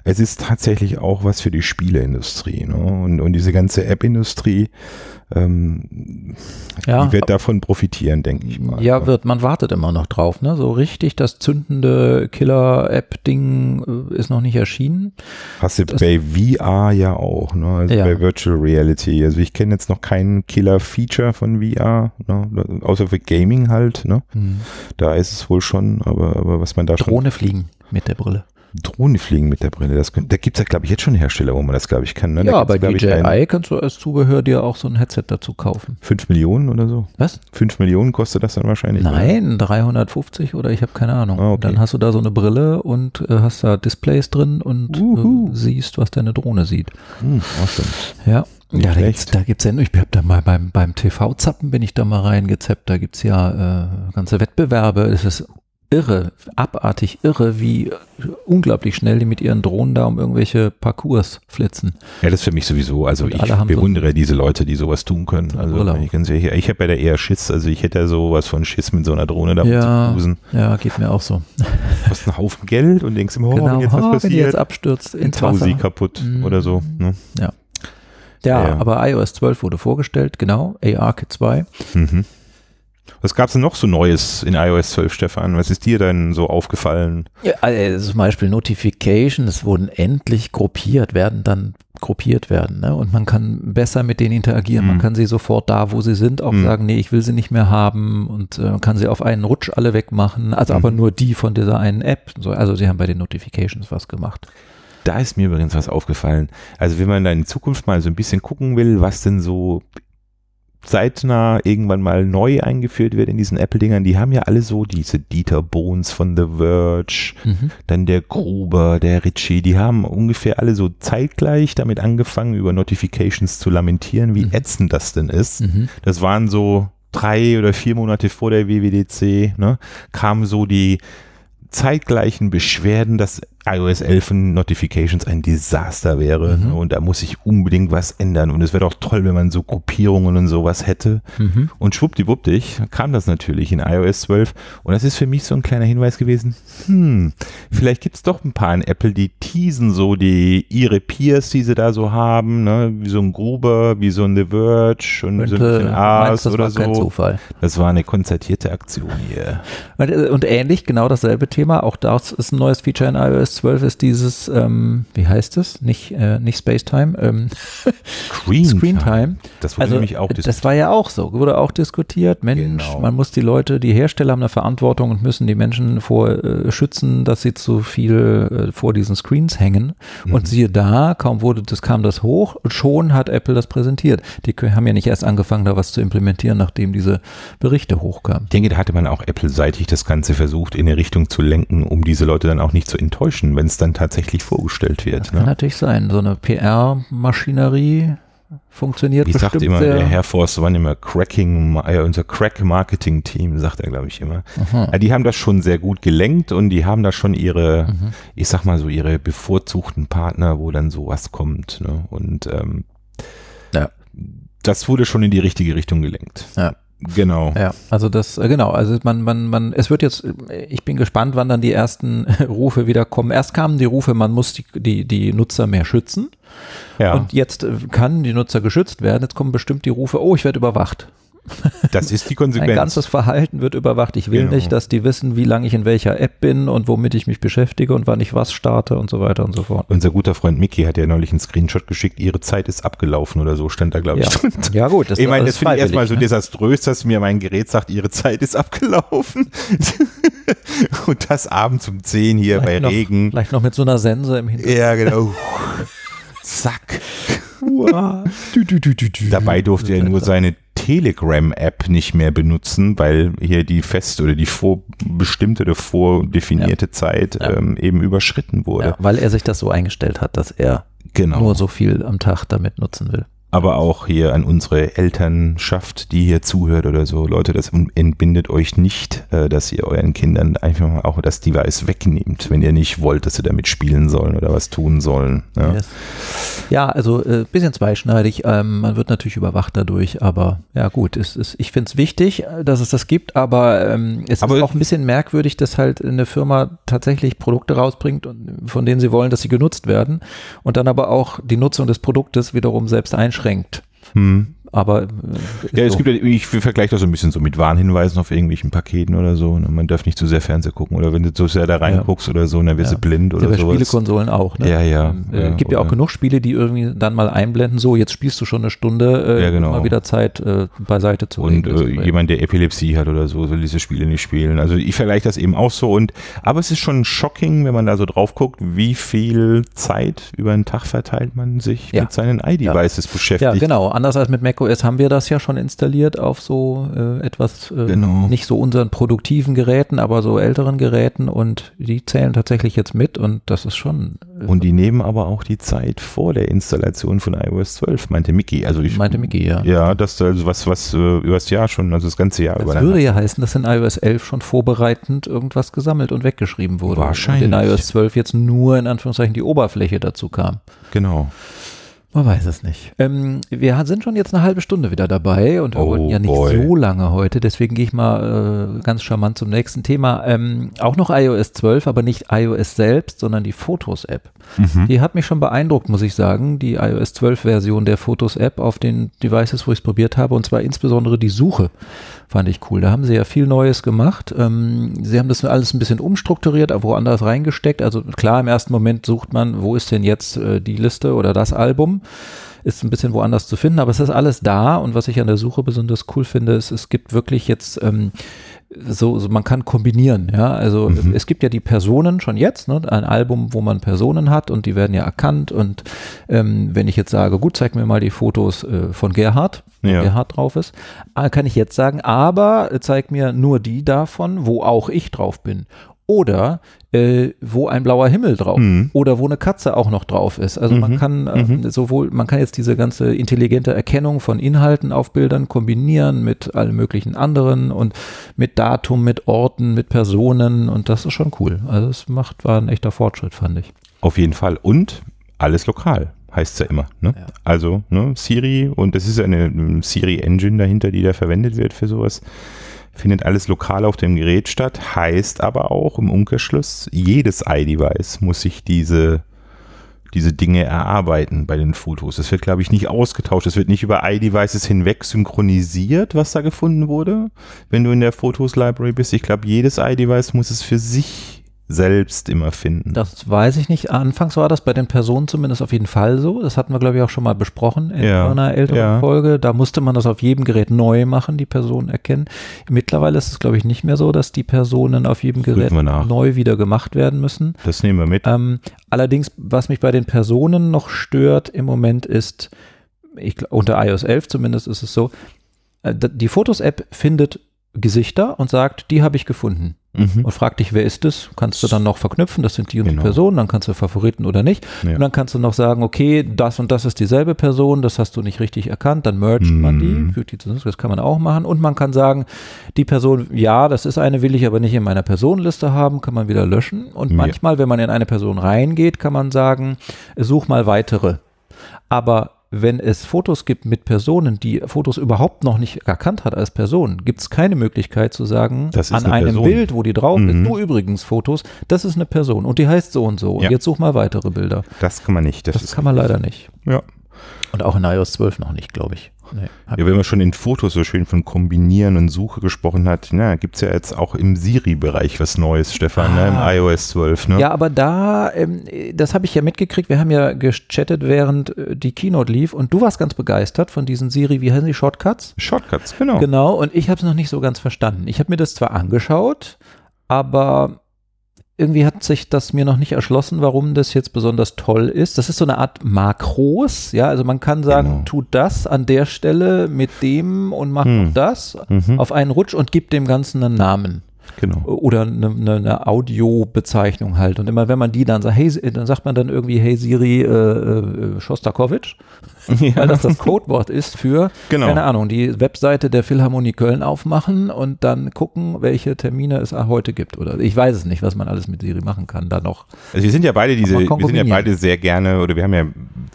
es ist tatsächlich auch was für die Spieleindustrie. Ne? Und, und diese ganze App-Industrie, ähm, ja, die wird davon profitieren, denke ich mal. Ja, wird. Man wartet immer noch drauf. Ne? So richtig das zündende Killer-App-Ding äh, ist noch nicht erschienen. Hast du das bei VR ja auch, ne? also ja. bei Virtual Reality. Also ich kenne jetzt noch kein Killer-Feature von VR, ne? außer für Gaming halt. Ne? Hm. Da ist es wohl schon, aber, aber was man da Drohne schon... Drohne fliegen mit der Brille. Drohnen fliegen mit der Brille. Das, da gibt es ja, glaube ich, jetzt schon Hersteller, wo man das, glaube ich, kann. Ne? Ja, bei DJI kannst du als Zubehör dir auch so ein Headset dazu kaufen. Fünf Millionen oder so? Was? Fünf Millionen kostet das dann wahrscheinlich? Nein, oder? 350 oder ich habe keine Ahnung. Ah, okay. Dann hast du da so eine Brille und äh, hast da Displays drin und äh, siehst, was deine Drohne sieht. Hm, awesome. Ja. Nicht ja, da gibt's, da gibt's ja, ich habe da mal beim, beim TV-Zappen bin ich da mal reingezappt, da gibt's ja äh, ganze Wettbewerbe, es ist irre, abartig irre, wie unglaublich schnell die mit ihren Drohnen da um irgendwelche Parcours flitzen. Ja, das ist für mich sowieso, also Und ich bewundere so diese Leute, die sowas tun können. Also ich, ganz ehrlich, ich habe ja da eher Schiss, also ich hätte ja sowas von Schiss mit so einer Drohne da ja, zu cruisen. Ja, geht mir auch so. Kostet einen Haufen Geld und denkst immer, oh, genau, wenn jetzt was oh, passiert, wenn die jetzt abstürzt ins Wasser. kaputt mm. oder so. Ne? Ja. ja. Ja, aber iOS 12 wurde vorgestellt, genau, ARKit 2. Mhm. Was gab es denn noch so Neues in iOS 12, Stefan? Was ist dir denn so aufgefallen? Ja, also zum Beispiel Notification, es wurden endlich gruppiert, werden dann gruppiert werden. Ne? Und man kann besser mit denen interagieren. Mhm. Man kann sie sofort da, wo sie sind, auch mhm. sagen, nee, ich will sie nicht mehr haben und äh, kann sie auf einen Rutsch alle wegmachen. Also mhm. aber nur die von dieser einen App. So, also sie haben bei den Notifications was gemacht. Da ist mir übrigens was aufgefallen. Also wenn man da in Zukunft mal so ein bisschen gucken will, was denn so zeitnah irgendwann mal neu eingeführt wird in diesen Apple-Dingern, die haben ja alle so diese Dieter Bones von The Verge, mhm. dann der Gruber, der Ritchie, die haben ungefähr alle so zeitgleich damit angefangen, über Notifications zu lamentieren, wie mhm. ätzend das denn ist. Mhm. Das waren so drei oder vier Monate vor der WWDC, ne, kamen so die zeitgleichen Beschwerden, dass iOS 11 Notifications ein Desaster wäre mhm. und da muss sich unbedingt was ändern und es wäre doch toll, wenn man so Gruppierungen und sowas hätte mhm. und schwuppdiwuppdig kam das natürlich in iOS 12 und das ist für mich so ein kleiner Hinweis gewesen, hm, vielleicht gibt es doch ein paar in Apple, die teasen so die ihre Peers, die sie da so haben, ne, wie so ein Gruber, wie so ein The Verge und Könnte, so ein bisschen Ars oder so. Das war eine konzertierte Aktion hier. Und, und ähnlich, genau dasselbe Thema, auch das ist ein neues Feature in iOS 12 ist dieses, ähm, wie heißt es? Nicht, äh, nicht Space Time, ähm, Screen, Screen Time. Das wurde also, nämlich auch diskutiert. Das war ja auch so, wurde auch diskutiert. Mensch, genau. man muss die Leute, die Hersteller haben eine Verantwortung und müssen die Menschen vor äh, schützen, dass sie zu viel äh, vor diesen Screens hängen. Mhm. Und siehe da, kaum wurde das, kam das hoch, schon hat Apple das präsentiert. Die haben ja nicht erst angefangen, da was zu implementieren, nachdem diese Berichte hochkamen. Ich denke, da hatte man auch Apple-seitig das Ganze versucht, in eine Richtung zu lenken, um diese Leute dann auch nicht zu enttäuschen wenn es dann tatsächlich vorgestellt wird. Das ne? kann natürlich sein. So eine PR-Maschinerie funktioniert Wie sagt immer der Herr Forst, waren immer Cracking, äh, unser Crack-Marketing-Team, sagt er, glaube ich, immer. Ja, die haben das schon sehr gut gelenkt und die haben da schon ihre, mhm. ich sag mal so, ihre bevorzugten Partner, wo dann sowas kommt. Ne? Und ähm, ja. das wurde schon in die richtige Richtung gelenkt. Ja. Genau. Ja, also das, äh, genau, also man, man, man, es wird jetzt, ich bin gespannt, wann dann die ersten Rufe wieder kommen. Erst kamen die Rufe, man muss die, die, die Nutzer mehr schützen. Ja. Und jetzt äh, kann die Nutzer geschützt werden. Jetzt kommen bestimmt die Rufe, oh, ich werde überwacht. Das ist die Konsequenz. Mein ganzes Verhalten wird überwacht. Ich will genau. nicht, dass die wissen, wie lange ich in welcher App bin und womit ich mich beschäftige und wann ich was starte und so weiter und so fort. Unser guter Freund Mickey hat ja neulich einen Screenshot geschickt, ihre Zeit ist abgelaufen oder so, stand da, glaube ich. Ja, ja gut. Das, ich meine, das, das finde ich erstmal so ne? desaströs, dass mir mein Gerät sagt, ihre Zeit ist abgelaufen. und das abends um 10 hier vielleicht bei noch, Regen. Vielleicht noch mit so einer Sense im Hintergrund. Ja, genau. Zack. Dabei durfte er nur seine Telegram-App nicht mehr benutzen, weil hier die fest oder die vorbestimmte oder vordefinierte ja. Zeit ja. Ähm, eben überschritten wurde. Ja, weil er sich das so eingestellt hat, dass er genau. nur so viel am Tag damit nutzen will aber auch hier an unsere Elternschaft, die hier zuhört oder so. Leute, das entbindet euch nicht, äh, dass ihr euren Kindern einfach mal auch das Device wegnehmt, wenn ihr nicht wollt, dass sie damit spielen sollen oder was tun sollen. Ja, yes. ja also äh, bisschen zweischneidig. Ähm, man wird natürlich überwacht dadurch, aber ja gut, es ist, ich finde es wichtig, äh, dass es das gibt, aber ähm, es aber ist auch ein bisschen merkwürdig, dass halt eine Firma tatsächlich Produkte rausbringt, von denen sie wollen, dass sie genutzt werden und dann aber auch die Nutzung des Produktes wiederum selbst einschränkt einschränkt. Hm. Aber äh, ja, es so. gibt ja, ich vergleiche das so ein bisschen so mit Warnhinweisen auf irgendwelchen Paketen oder so. Ne? Man darf nicht zu sehr Fernseher gucken oder wenn du zu sehr da reinguckst ja. oder so, dann wirst ja. du blind oder so. Spielekonsolen auch. Ne? Ja, ja. Ähm, äh, gibt ja auch genug Spiele, die irgendwie dann mal einblenden. So, jetzt spielst du schon eine Stunde, äh, ja, genau. mal wieder Zeit äh, beiseite zu Und äh, jemand, der Epilepsie hat oder so, soll diese Spiele nicht spielen. Also ich vergleiche das eben auch so. Und aber es ist schon shocking, wenn man da so drauf guckt, wie viel Zeit über den Tag verteilt man sich mit seinen iDevices beschäftigt. Ja, genau. Anders als mit macOS haben wir das ja schon installiert auf so äh, etwas, äh, genau. nicht so unseren produktiven Geräten, aber so älteren Geräten und die zählen tatsächlich jetzt mit und das ist schon. Äh, und die nehmen aber auch die Zeit vor der Installation von iOS 12, meinte Mickey. Also ich, meinte Mickey, ja. Ja, das also was, was äh, über das Jahr schon, also das ganze Jahr das über. Das würde ja heißen, dass in iOS 11 schon vorbereitend irgendwas gesammelt und weggeschrieben wurde. Wahrscheinlich. Und in iOS 12 jetzt nur in Anführungszeichen die Oberfläche dazu kam. Genau. Man weiß es nicht. Ähm, wir sind schon jetzt eine halbe Stunde wieder dabei und wir Oh wollten ja nicht boy. so lange heute, deswegen gehe ich mal äh, ganz charmant zum nächsten Thema. Ähm, auch noch iOS 12, aber nicht iOS selbst, sondern die Fotos-App. Mhm. Die hat mich schon beeindruckt, muss ich sagen, die iOS 12-Version der Fotos-App auf den Devices, wo ich es probiert habe, und zwar insbesondere die Suche fand ich cool. Da haben sie ja viel Neues gemacht. Ähm, sie haben das alles ein bisschen umstrukturiert, aber woanders reingesteckt. Also klar, im ersten Moment sucht man, wo ist denn jetzt äh, die Liste oder das Album? Ist ein bisschen woanders zu finden, aber es ist alles da. Und was ich an der Suche besonders cool finde, ist, es gibt wirklich jetzt ähm, so, so, man kann kombinieren, ja. Also Mhm. es gibt ja die Personen schon jetzt, ne? ein Album, wo man Personen hat und die werden ja erkannt. Und ähm, wenn ich jetzt sage, gut, zeig mir mal die Fotos äh, von Gerhard, wo Ja. Gerhard drauf ist, äh, kann ich jetzt sagen, aber äh, zeig mir nur die davon, wo auch ich drauf bin. Oder äh, wo ein blauer Himmel drauf Mhm. oder wo eine Katze auch noch drauf ist. Also man Mhm. kann äh, Mhm. sowohl, man kann jetzt diese ganze intelligente Erkennung von Inhalten auf Bildern kombinieren mit allen möglichen anderen und mit Datum, mit Orten, mit Personen und das ist schon cool. Also es macht, war ein echter Fortschritt, fand ich. Auf jeden Fall. Und alles lokal, heißt es ja immer. Ne? Ja. Also ne, Siri, und es ist eine Siri-Engine dahinter, die da verwendet wird für sowas. Findet alles lokal auf dem Gerät statt, heißt aber auch im Umkehrschluss, jedes iDevice muss sich diese, diese Dinge erarbeiten bei den Fotos. Das wird, glaube ich, nicht ausgetauscht. Es wird nicht über iDevices hinweg synchronisiert, was da gefunden wurde, wenn du in der Fotos-Library bist. Ich glaube, jedes iDevice muss es für sich selbst immer finden. Das weiß ich nicht. Anfangs war das bei den Personen zumindest auf jeden Fall so. Das hatten wir, glaube ich, auch schon mal besprochen in Ja, einer älteren ja. Folge. Da musste man das auf jedem Gerät neu machen, die Personen erkennen. Mittlerweile ist es, glaube ich, nicht mehr so, dass die Personen auf jedem Gerät neu wieder gemacht werden müssen. Das nehmen wir mit. Ähm, allerdings, was mich bei den Personen noch stört im Moment ist, ich, unter iOS 11 zumindest ist es so, äh, die Fotos-App findet Gesichter und sagt, die habe ich gefunden. Mhm. Und fragt dich, wer ist es? Kannst du dann noch verknüpfen, das sind die und die Genau. Personen, dann kannst du Favoriten oder nicht. Ja. Und dann kannst du noch sagen, okay, das und das ist dieselbe Person, das hast du nicht richtig erkannt, dann mergt man die, Mhm. fügt die zusammen, das kann man auch machen. Und man kann sagen, die Person, ja, das ist eine, will ich aber nicht in meiner Personenliste haben, kann man wieder löschen. Und Ja. manchmal, wenn man in eine Person reingeht, kann man sagen, such mal weitere. Aber wenn es Fotos gibt mit Personen, die Fotos überhaupt noch nicht erkannt hat als Person, gibt es keine Möglichkeit zu sagen, Das ist an eine einem Person. Bild, wo die drauf ist, Mhm. du übrigens Fotos, das ist eine Person und die heißt so und so. Und Ja. jetzt such mal weitere Bilder. Das kann man nicht. Das, Das, ist, kann man leider nicht. ja. Und auch in iOS 12 noch nicht, glaube ich. Nee, ja, wenn man schon in Fotos so schön von Kombinieren und Suche gesprochen hat, na, gibt es ja jetzt auch im Siri-Bereich was Neues, Stefan, ne, im Ah. iOS 12. Ne? Ja, aber da, ähm, das habe ich ja mitgekriegt. Wir haben ja gechattet, während äh, die Keynote lief und du warst ganz begeistert von diesen Siri, wie heißen die, Shortcuts? Shortcuts, genau. Genau, und ich habe es noch nicht so ganz verstanden. Ich habe mir das zwar angeschaut, aber irgendwie hat sich das mir noch nicht erschlossen, warum das jetzt besonders toll ist. Das ist so eine Art Makros, ja, also man kann sagen, Genau. tut das an der Stelle mit dem und macht Hm. das Mhm, auf einen Rutsch und gibt dem Ganzen einen Namen genau. oder eine, eine, eine Audiobezeichnung halt. Und immer wenn man die dann sagt, hey, dann sagt man dann irgendwie, hey Siri äh, äh, Shostakovich, weil das das Codewort ist für, Genau. keine Ahnung, die Webseite der Philharmonie Köln aufmachen und dann gucken, welche Termine es heute gibt. Oder ich weiß es nicht, was man alles mit Siri machen kann da noch. Also wir sind ja beide diese, wir sind ja beide sehr gerne, oder wir haben ja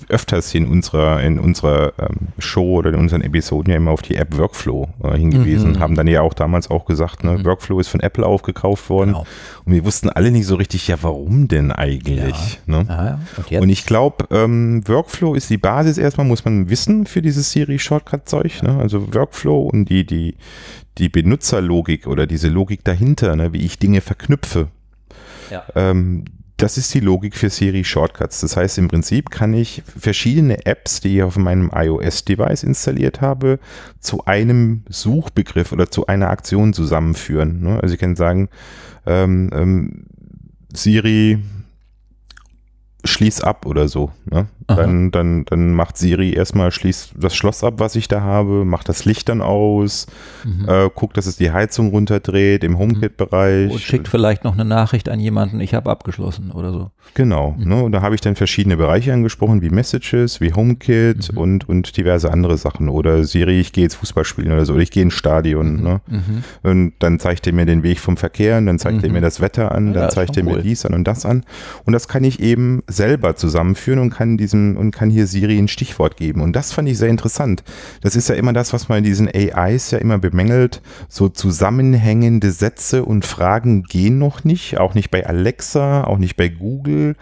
öfters in unserer, in unserer ähm, Show oder in unseren Episoden ja immer auf die App Workflow äh, hingewiesen Mhm. haben dann ja auch damals auch gesagt, ne, Workflow ist von Apple aufgekauft worden. Genau. Und wir wussten alle nicht so richtig, ja, warum denn eigentlich? Ne? Ja, ja. Und? Und ich glaube, ähm, Workflow ist die Basis erstmal, muss man wissen für dieses Siri-Shortcut-Zeug. Ne? Also Workflow und die, die, die Benutzerlogik oder diese Logik dahinter, ne? wie ich Dinge verknüpfe. Ja. Ähm, das ist die Logik für Siri Shortcuts. Das heißt, im Prinzip kann ich verschiedene Apps, die ich auf meinem iOS-Device installiert habe, zu einem Suchbegriff oder zu einer Aktion zusammenführen. Ne? Also ich kann sagen, ähm, ähm, Siri schließ ab oder so. Ne? Dann, dann, dann macht Siri erstmal schließt das Schloss ab, was ich da habe, macht das Licht dann aus, Mhm. äh, guckt, dass es die Heizung runterdreht im HomeKit-Bereich. Und schickt vielleicht noch eine Nachricht an jemanden, ich habe abgeschlossen oder so. Genau, Mhm. ne, und da habe ich dann verschiedene Bereiche angesprochen, wie Messages, wie HomeKit Mhm. und, und diverse andere Sachen. Oder Siri, ich gehe jetzt Fußball spielen oder so, oder ich gehe ins Stadion. Ne? Mhm. Und dann zeigt er mir den Weg vom Verkehr und dann zeigt er Mhm. mir das Wetter an, Ja, dann zeigt er mir cool. dies an und das an. Und das kann ich eben selber zusammenführen und kann diesem und kann hier Siri ein Stichwort geben. Und das fand ich sehr interessant. Das ist ja immer das, was man in diesen AIs ja immer bemängelt. So zusammenhängende Sätze und Fragen gehen noch nicht, auch nicht bei Alexa, auch nicht bei Google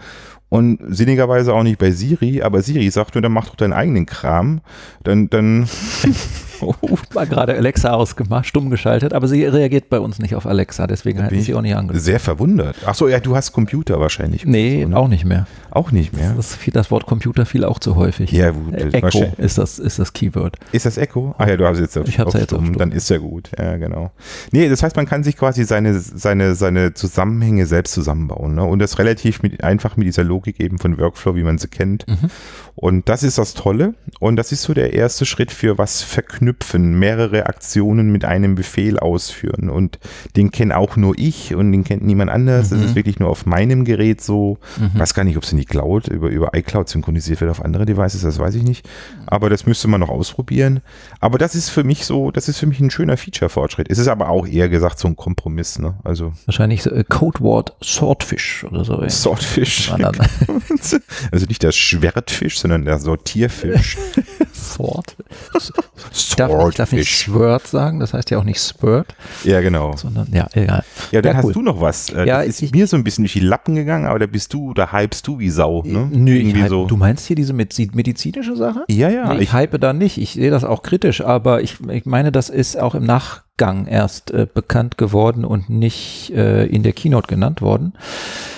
und sinnigerweise auch nicht bei Siri, aber Siri sagt nur, dann mach doch deinen eigenen Kram. Dann, dann. oh. War gerade Alexa ausgemacht, stumm geschaltet, aber sie reagiert bei uns nicht auf Alexa, deswegen hat sie auch nicht angerufen. Sehr verwundert. Achso, ja, du hast Computer wahrscheinlich. Nee, so, ne? auch nicht mehr. Auch nicht mehr. Das, viel, das, Wort Computer fiel auch zu häufig. Ja, gut. Äh, Echo ist das, ist das Keyword. Ist das Echo? Ach ja, du hast jetzt auf, ich hab's auf jetzt stumm, dann ist ja gut. Ja, genau. Nee, das heißt, man kann sich quasi seine, seine, seine Zusammenhänge selbst zusammenbauen. Ne? Und das relativ mit, einfach mit dieser Logik eben von Workflow, wie man sie kennt. Mhm. Und das ist das Tolle. Und das ist so der erste Schritt für was verknüpfen, mehrere Aktionen mit einem Befehl ausführen. Und den kenne auch nur ich und den kennt niemand anders. Mhm. Das ist wirklich nur auf meinem Gerät so. Mhm. Weiß gar nicht, ob es in die Cloud, über, über iCloud synchronisiert wird auf andere Devices, das weiß ich nicht. Aber das müsste man noch ausprobieren. Aber das ist für mich so, das ist für mich ein schöner Feature-Fortschritt. Es ist aber auch eher gesagt so ein Kompromiss. Ne? Also Wahrscheinlich so, äh, Codewort Swordfish oder so. Swordfish. also nicht der Schwertfisch, sondern der Sortierfisch. Sword. Ich darf, ich darf nicht Sword sagen, das heißt ja auch nicht Spurt. Ja, genau. Sondern, ja, egal. Ja, dann ja, hast cool. du noch was. Äh, ja, das ist ich, mir so ein bisschen durch die Lappen gegangen, aber da bist du, da hypst du wie Sau. Ne? Nö, hype, so. du meinst hier diese medizinische Sache? Ja, ja. Nee, ich, ich hype da nicht. Ich sehe das auch kritisch, aber ich, ich meine, das ist auch im Nach Nachgang erst äh, bekannt geworden und nicht äh, in der Keynote genannt worden.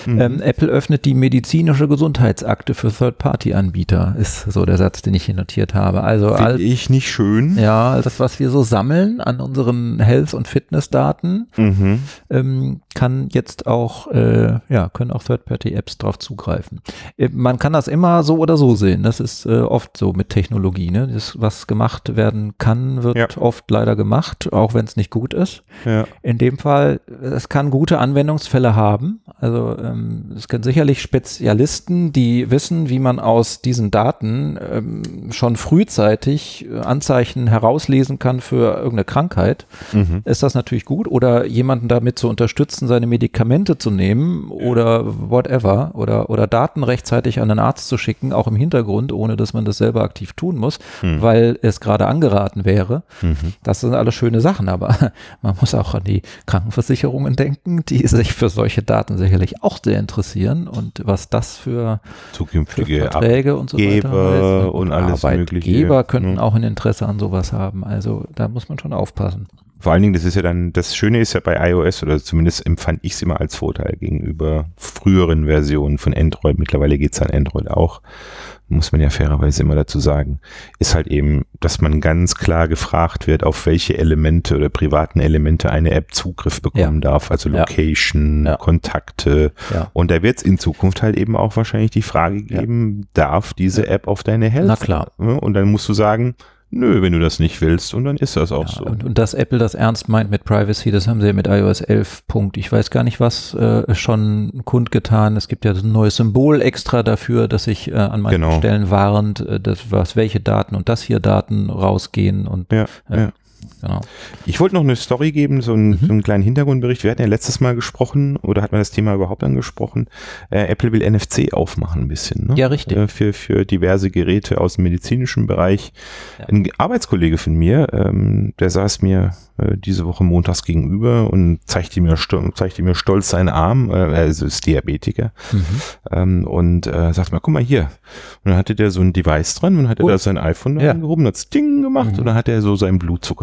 Mhm. Ähm, Apple öffnet die medizinische Gesundheitsakte für Third-Party-Anbieter, ist so der Satz, den ich hier notiert habe. Also Finde ich nicht schön. Ja, das, was wir so sammeln an unseren Health- und Fitness-Daten, mhm. ähm, kann jetzt auch, äh, ja, können auch Third-Party-Apps drauf zugreifen. Äh, man kann das immer so oder so sehen. Das ist äh, oft so mit Technologie. Ne? Das, was gemacht werden kann, wird ja. oft leider gemacht, auch wenn es nicht gut ist. Ja. In dem Fall, es kann gute Anwendungsfälle haben. Also ähm, es können sicherlich Spezialisten, die wissen, wie man aus diesen Daten ähm, schon frühzeitig äh, Anzeichen herauslesen kann für irgendeine Krankheit. Mhm. Ist das natürlich gut. Oder jemanden damit zu unterstützen, seine Medikamente zu nehmen oder whatever. Oder, oder Daten rechtzeitig an den Arzt zu schicken, auch im Hintergrund, ohne dass man das selber aktiv tun muss, mhm. weil es gerade angeraten wäre. Mhm. Das sind alles schöne Sachen. Aber aber man muss auch an die Krankenversicherungen denken, die sich für solche Daten sicherlich auch sehr interessieren und was das für zukünftige für Verträge und so weiter heißt. und, und alles Arbeitgeber mögliche. könnten ja. auch ein Interesse an sowas haben. Also da muss man schon aufpassen. Vor allen Dingen, das ist ja dann, das Schöne ist ja bei iOS, oder zumindest empfand ich es immer als Vorteil gegenüber früheren Versionen von Android. Mittlerweile geht es an Android auch muss man ja fairerweise immer dazu sagen, ist halt eben, dass man ganz klar gefragt wird, auf welche Elemente oder privaten Elemente eine App Zugriff bekommen ja. darf, also Location, ja. Kontakte. Ja. Und da wird es in Zukunft halt eben auch wahrscheinlich die Frage geben, darf diese App auf deine Health? Na klar. Und dann musst du sagen, Nö, wenn du das nicht willst und dann ist das auch ja, so. Und, und, dass Apple das ernst meint mit Privacy, das haben sie ja mit iOS 11. Punkt. Ich weiß gar nicht, was äh, schon kundgetan. Es gibt ja ein neues Symbol extra dafür, dass sich äh, an manchen genau. Stellen warnt, äh, dass was welche Daten und das hier Daten rausgehen und ja, äh, ja. Genau. Ich wollte noch eine Story geben, so, ein, mhm. so einen kleinen Hintergrundbericht. Wir hatten ja letztes Mal gesprochen, oder hat man das Thema überhaupt angesprochen? Äh, Apple will NFC aufmachen ein bisschen. Ne? Ja, richtig. Äh, für, für diverse Geräte aus dem medizinischen Bereich. Ja. Ein Arbeitskollege von mir, ähm, der saß mir äh, diese Woche montags gegenüber und zeigte mir, zeigte mir stolz seinen Arm, also ist Diabetiker, mhm. ähm, und äh, sagte mir, guck mal hier. Und dann hatte der so ein Device dran und hatte oh. da sein iPhone ja. angehoben, hat Ding gemacht mhm. und dann hat er so seinen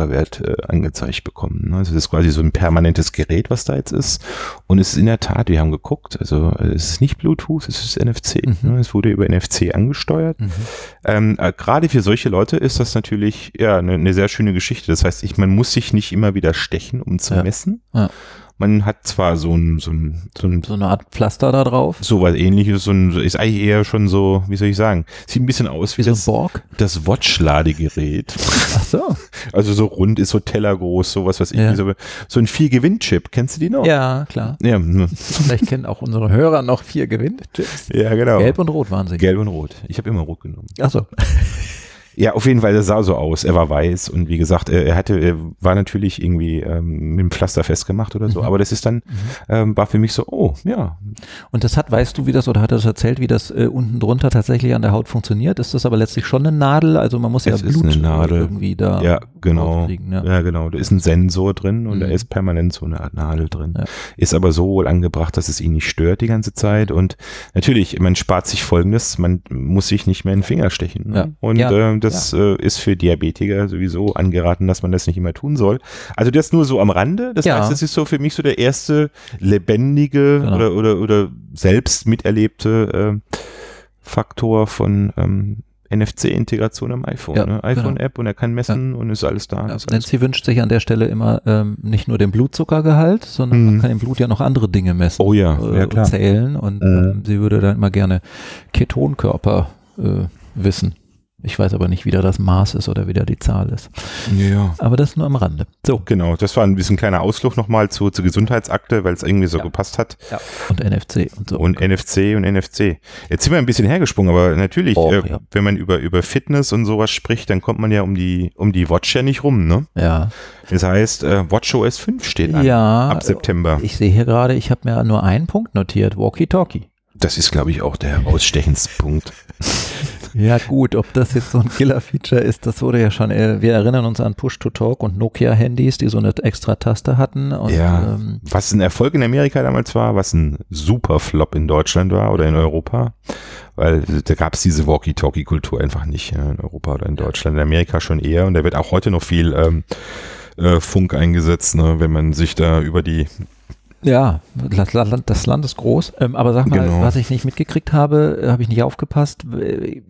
Blutzuckerwert äh, angezeigt bekommen. Also das ist quasi so ein permanentes Gerät, was da jetzt ist. Und es ist in der Tat, wir haben geguckt, also es ist nicht Bluetooth, es ist NFC. Mhm. Ne? Es wurde über NFC angesteuert. Mhm. Ähm, äh, Gerade für solche Leute ist das natürlich ja eine ne sehr schöne Geschichte. Das heißt, ich, man muss sich nicht immer wieder stechen, um zu ja. messen. Ja. Man hat zwar so ein, so ein, so, ein, so eine Art Pflaster da drauf. So was ähnliches, so ein, ist eigentlich eher schon so, wie soll ich sagen, sieht ein bisschen aus wie, wie das, so Borg? das Watch-Ladegerät. Ach so. Also so rund ist so tellergroß, sowas, was ich, ja. so, so ein vier Gewinn-Chip. Kennst du die noch? Ja, klar. Ja. Vielleicht kennen auch unsere Hörer noch vier Gewinn-Chips. Ja, genau. Gelb und Rot waren sie. Gelb und Rot. Ich habe immer Rot genommen. Ach so. Ja, auf jeden Fall, der sah so aus. Er war weiß und wie gesagt, er, er hatte, er war natürlich irgendwie ähm, mit dem Pflaster festgemacht oder so. Mhm. Aber das ist dann, ähm, war für mich so, oh, ja. Und das hat, weißt du, wie das, oder hat er das erzählt, wie das äh, unten drunter tatsächlich an der Haut funktioniert? Ist das aber letztlich schon eine Nadel? Also man muss ja Es ist Blut eine Nadel. irgendwie da Ja, genau. Ja. Ja. genau. Da ist ein Sensor drin und Mhm. da ist permanent so eine Art Nadel drin. Ja. Ist aber so wohl angebracht, dass es ihn nicht stört die ganze Zeit. Und natürlich, man spart sich folgendes, man muss sich nicht mehr in den Finger stechen. Ne? Ja. Und Ja. äh, das äh, ist für Diabetiker sowieso angeraten, dass man das nicht immer tun soll. Also das nur so am Rande. Das Ja. heißt, das ist so für mich so der erste lebendige Genau. oder, oder, oder selbst miterlebte äh, Faktor von ähm, NFC-Integration am iPhone. Ja, ne? genau. iPhone-App und er kann messen und ist alles da. Ja, ist Nancy wünscht sich an der Stelle immer ähm, nicht nur den Blutzuckergehalt, sondern Mhm. man kann im Blut ja noch andere Dinge messen. Oh ja, äh, ja klar. Und zählen und Mhm. ähm, sie würde dann immer gerne Ketonkörper äh, wissen. Ich weiß aber nicht, wie da das Maß ist oder wie da die Zahl ist. Ja. Aber das nur am Rande. So. Genau, das war ein bisschen kleiner Ausflug nochmal zu, zur Gesundheitsakte, weil es irgendwie so Ja. gepasst hat. Ja. Und NFC und so. Und NFC und NFC. Jetzt sind wir ein bisschen hergesprungen, aber natürlich, Och, äh, ja. wenn man über, über Fitness und sowas spricht, dann kommt man ja um die, um die Watch ja nicht rum, ne? ja. Das heißt, äh, WatchOS 5 steht an. Ja. Ab September. Ich sehe hier gerade, ich habe mir nur einen Punkt notiert. Walkie-Talkie. Das ist, glaube ich, auch der herausstechendste Punkt. Ja gut, ob das jetzt so ein Killer-Feature ist, das wurde ja schon, äh, wir erinnern uns an Push-to-Talk und Nokia-Handys, die so eine extra Taste hatten. Und, Ja. Ähm, Was ein Erfolg in Amerika damals war, was ein super Flop in Deutschland war oder in Europa, weil da gab es diese Walkie-Talkie-Kultur einfach nicht in Europa oder in Deutschland. In Amerika schon eher und da wird auch heute noch viel ähm, äh, Funk eingesetzt, ne, wenn man sich da über die ja, das Land, ist groß. Ähm, aber sag mal, Genau. was ich nicht mitgekriegt habe, äh, habe ich nicht aufgepasst. Äh,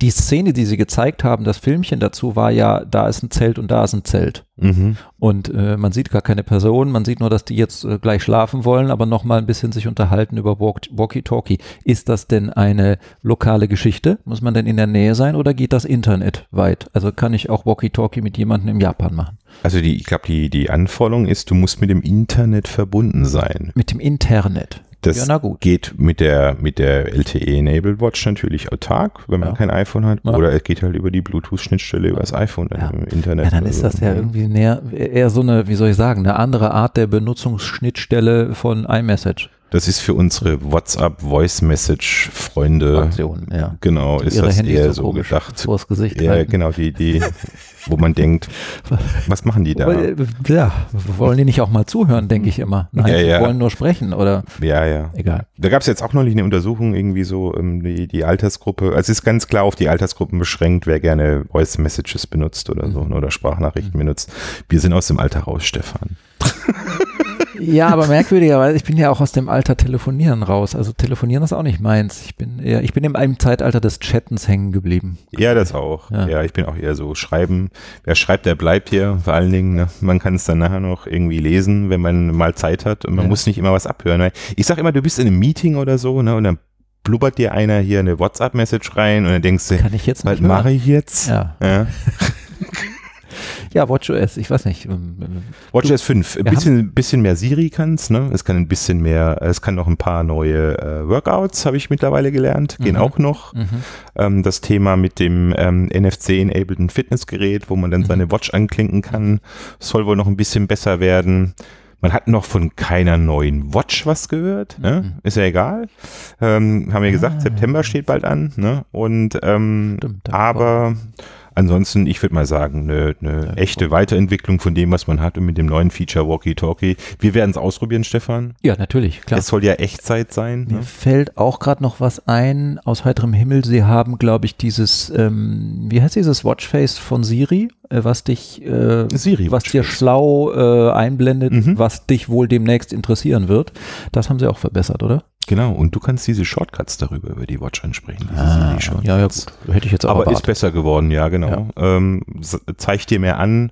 Die Szene, die sie gezeigt haben, das Filmchen dazu war ja, da ist ein Zelt und da ist ein Zelt. mhm. Und äh, man sieht gar keine Person, man sieht nur, dass die jetzt äh, gleich schlafen wollen, aber noch mal ein bisschen sich unterhalten über Walk- Walkie-Talkie. Ist das denn eine lokale Geschichte? Muss man denn in der Nähe sein oder geht das Internet weit? Also kann ich auch Walkie-Talkie mit jemandem in Japan machen? Also die, ich glaube, die, die Anforderung ist, du musst mit dem Internet verbunden sein. Mit dem Internet. Das ja, na gut. geht mit der, mit der LTE-Enabled Watch natürlich autark, wenn man Ja. kein iPhone hat. Ja. Oder es geht halt über die Bluetooth-Schnittstelle über das iPhone dann im Internet. Ja, dann ist so. das ja irgendwie näher, eher so eine, wie soll ich sagen, eine andere Art der Benutzungsschnittstelle von iMessage. Das ist für unsere WhatsApp-Voice-Message-Freunde. Aktion, ja. Genau, ist Ihre das Handys eher so komisch gedacht. Vors Gesicht Ja, genau, die, die, wo man denkt, was machen die da? Äh, Ja, wollen die nicht auch mal zuhören, denke ich immer. Nein, Ja, die ja. wollen nur sprechen oder Ja, ja. egal. Da gab es jetzt auch neulich eine Untersuchung, irgendwie so, ähm, die, die Altersgruppe, also es ist ganz klar auf die Altersgruppen beschränkt, wer gerne Voice Messages benutzt oder so, Mhm. ne, oder Sprachnachrichten benutzt. Wir sind aus dem Alter raus, Stefan. Ja, aber merkwürdigerweise, ich bin ja auch aus dem Alter Telefonieren raus. Also Telefonieren ist auch nicht meins. Ich bin eher, ich bin in einem Zeitalter des Chattens hängen geblieben. Ja, das auch. Ja. Ja. ich bin auch eher so schreiben. Wer schreibt, der bleibt hier. Vor allen Dingen, ne? man kann es dann nachher noch irgendwie lesen, wenn man mal Zeit hat und man Ja. muss nicht immer was abhören. Ich sag immer, du bist in einem Meeting oder so, ne, und dann blubbert dir einer hier eine WhatsApp-Message rein und dann denkst du, Kann ich jetzt was mache ich jetzt? Ja. Ja. ja, WatchOS, ich weiß nicht. ähm, WatchOS 5, ein bisschen, bisschen mehr Siri kann's, ne? Es kann ein bisschen mehr, es kann noch ein paar neue äh, Workouts, habe ich mittlerweile gelernt, gehen Mhm. auch noch. mhm. Ähm, das Thema mit dem ähm, NFC-enableden Fitnessgerät, wo man dann Mhm. seine Watch anklinken kann, soll wohl noch ein bisschen besser werden. Man hat noch von keiner neuen Watch was gehört, ne? Mhm. ist ja egal. Ähm, haben wir gesagt, Ah. September steht bald an, ne? Und ähm, Stimmt, aber ansonsten, ich würde mal sagen, eine, eine Ja, echte Weiterentwicklung von dem, was man hat und mit dem neuen Feature Walkie-Talkie. Wir werden es ausprobieren, Stefan. Ja, natürlich, klar. Es soll ja Echtzeit sein. Mir Ne? fällt auch gerade noch was ein aus heiterem Himmel. Sie haben, glaube ich, dieses, ähm, wie heißt dieses Watchface von Siri, äh, was dich, äh, Siri was dir schlau äh, einblendet, Mhm. was dich wohl demnächst interessieren wird. Das haben sie auch verbessert, oder? Genau, und du kannst diese Shortcuts darüber über die Watch ansprechen. Ah, ja, ja, gut. Hätte ich jetzt auch Aber ist erwartet. besser geworden, ja, genau. Ähm, s- zeigt dir mehr an.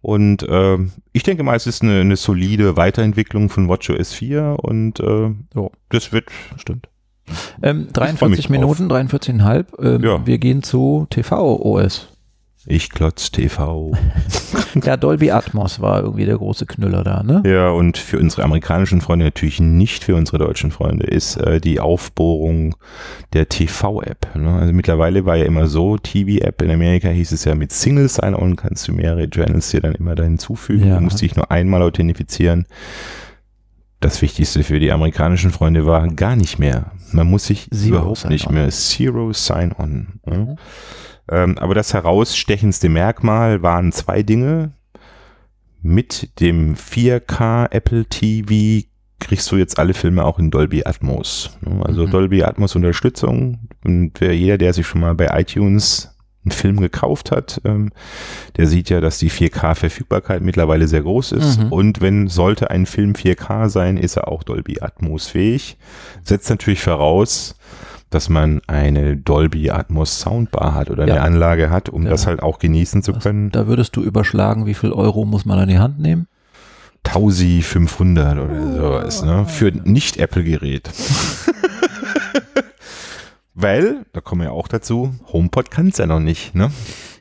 Und ähm, ich denke mal, es ist eine, eine solide Weiterentwicklung von WatchOS 4 und äh, Jo. das wird Stimmt. Ähm, freu mich 43 Minuten, 43,5. Ähm, Ja. Wir gehen zu TV-OS. Ich klotz TV. ja, Dolby Atmos war irgendwie der große Knüller da, ne? Ja, und für unsere amerikanischen Freunde, natürlich nicht für unsere deutschen Freunde, ist äh, die Aufbohrung der TV-App. Ne? Also mittlerweile war ja immer so, TV-App in Amerika hieß es ja mit Single Sign-On kannst du mehrere Channels dir dann immer da hinzufügen. Ja. Du musst dich nur einmal authentifizieren. Das Wichtigste für die amerikanischen Freunde war gar nicht mehr. Man muss sich Zero überhaupt nicht mehr Zero Sign-On. Ne? Ähm, aber das herausstechendste Merkmal waren zwei Dinge. Mit dem 4K Apple TV kriegst du jetzt alle Filme auch in Dolby Atmos. ne? Also Mhm. Dolby Atmos Unterstützung. Und wer, jeder, der sich schon mal bei iTunes einen Film gekauft hat, ähm, der sieht ja, dass die 4K-Verfügbarkeit mittlerweile sehr groß ist. Mhm. Und wenn sollte ein Film 4K sein, ist er auch Dolby Atmos fähig. Setzt natürlich voraus, dass man eine Dolby Atmos Soundbar hat oder Ja. eine Anlage hat, um Ja. das halt auch genießen zu Was- können. Da würdest du überschlagen, wie viel Euro muss man an die Hand nehmen? 1500 oder sowas, ne? Für ein Nicht-Apple-Gerät. Weil, da kommen wir ja auch dazu, HomePod kann es ja noch nicht, ne?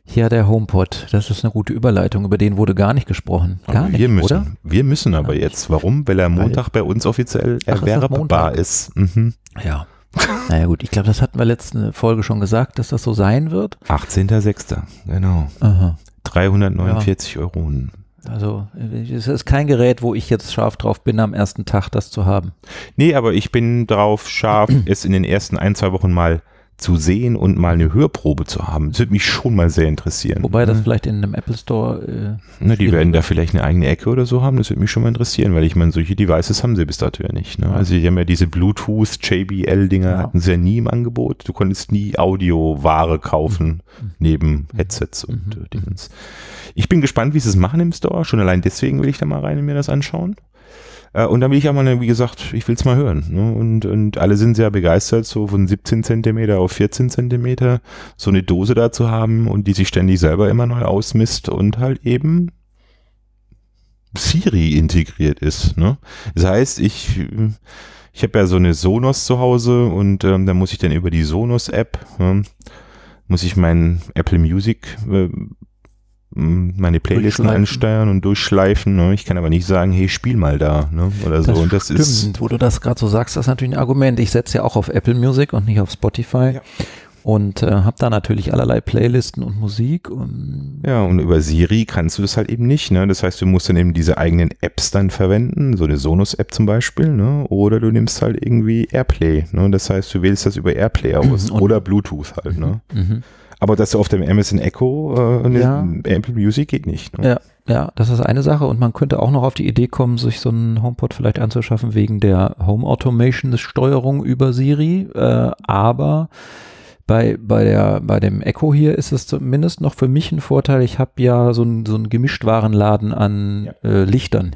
Ja, der HomePod, das ist eine gute Überleitung, über den wurde gar nicht gesprochen. Gar Aber nicht, wir müssen, oder? Wir müssen aber jetzt. Warum? Weil er Montag bei uns offiziell ist das erwerbbar Montag? ist. Mhm. Ja. Naja gut, ich glaube, das hatten wir letzte Folge schon gesagt, dass das so sein wird. 18.06. Genau. Aha. 349 Euro. Also es ist kein Gerät, wo ich jetzt scharf drauf bin, am ersten Tag das zu haben. Nee, aber ich bin drauf scharf, es in den ersten ein, zwei Wochen mal zu sehen und mal eine Hörprobe zu haben. Das würde mich schon mal sehr interessieren. Wobei das Ne? vielleicht in einem Apple Store, äh, Na, die schwierig werden da vielleicht eine eigene Ecke oder so haben, das würde mich schon mal interessieren, weil ich meine, solche Devices haben sie bis dato ja nicht. Ne? Ja. Also die haben ja diese Bluetooth, JBL-Dinger, Ja. hatten sie ja nie im Angebot. Du konntest nie Audioware kaufen, Mhm. neben Headsets und Mhm. äh, Dingens. Ich bin gespannt, wie sie es machen im Store. Schon allein deswegen will ich da mal rein und mir das anschauen. Äh, Und dann will ich auch mal, wie gesagt, ich will es mal hören. Ne? Und, und alle sind sehr begeistert, so von 17 Zentimeter auf 14 Zentimeter so eine Dose da zu haben und die sich ständig selber immer neu ausmisst und halt eben Siri integriert ist. Ne? Das heißt, ich, ich habe ja so eine Sonos zu Hause und ähm, da muss ich dann über die Sonos-App, ne, muss ich mein Apple Music, äh, meine Playlisten ansteuern und durchschleifen. Ne? Ich kann aber nicht sagen, hey, spiel mal da ne? oder so. und das stimmt, ist wo du das gerade so sagst, das ist natürlich ein Argument. Ich setze ja auch auf Apple Music und nicht auf Spotify Ja. und äh, habe da natürlich allerlei Playlisten und Musik. Und Ja, und über Siri kannst du das halt eben nicht. Ne? Das heißt, du musst dann eben diese eigenen Apps dann verwenden, so eine Sonos-App zum Beispiel, ne? oder du nimmst halt irgendwie Airplay. Ne? Das heißt, du wählst das über Airplay aus Und- oder Bluetooth halt. Ne? Mhm. Aber dass du auf dem Amazon Echo äh, Ja. Apple Music geht nicht. Ne? Ja, ja, das ist eine Sache und man könnte auch noch auf die Idee kommen, sich so einen HomePod vielleicht anzuschaffen wegen der Home Automation Steuerung über Siri, äh, aber bei, bei, der, bei dem Echo hier ist es zumindest noch für mich ein Vorteil. Ich habe ja so einen so einen Gemischtwarenladen an äh, Lichtern.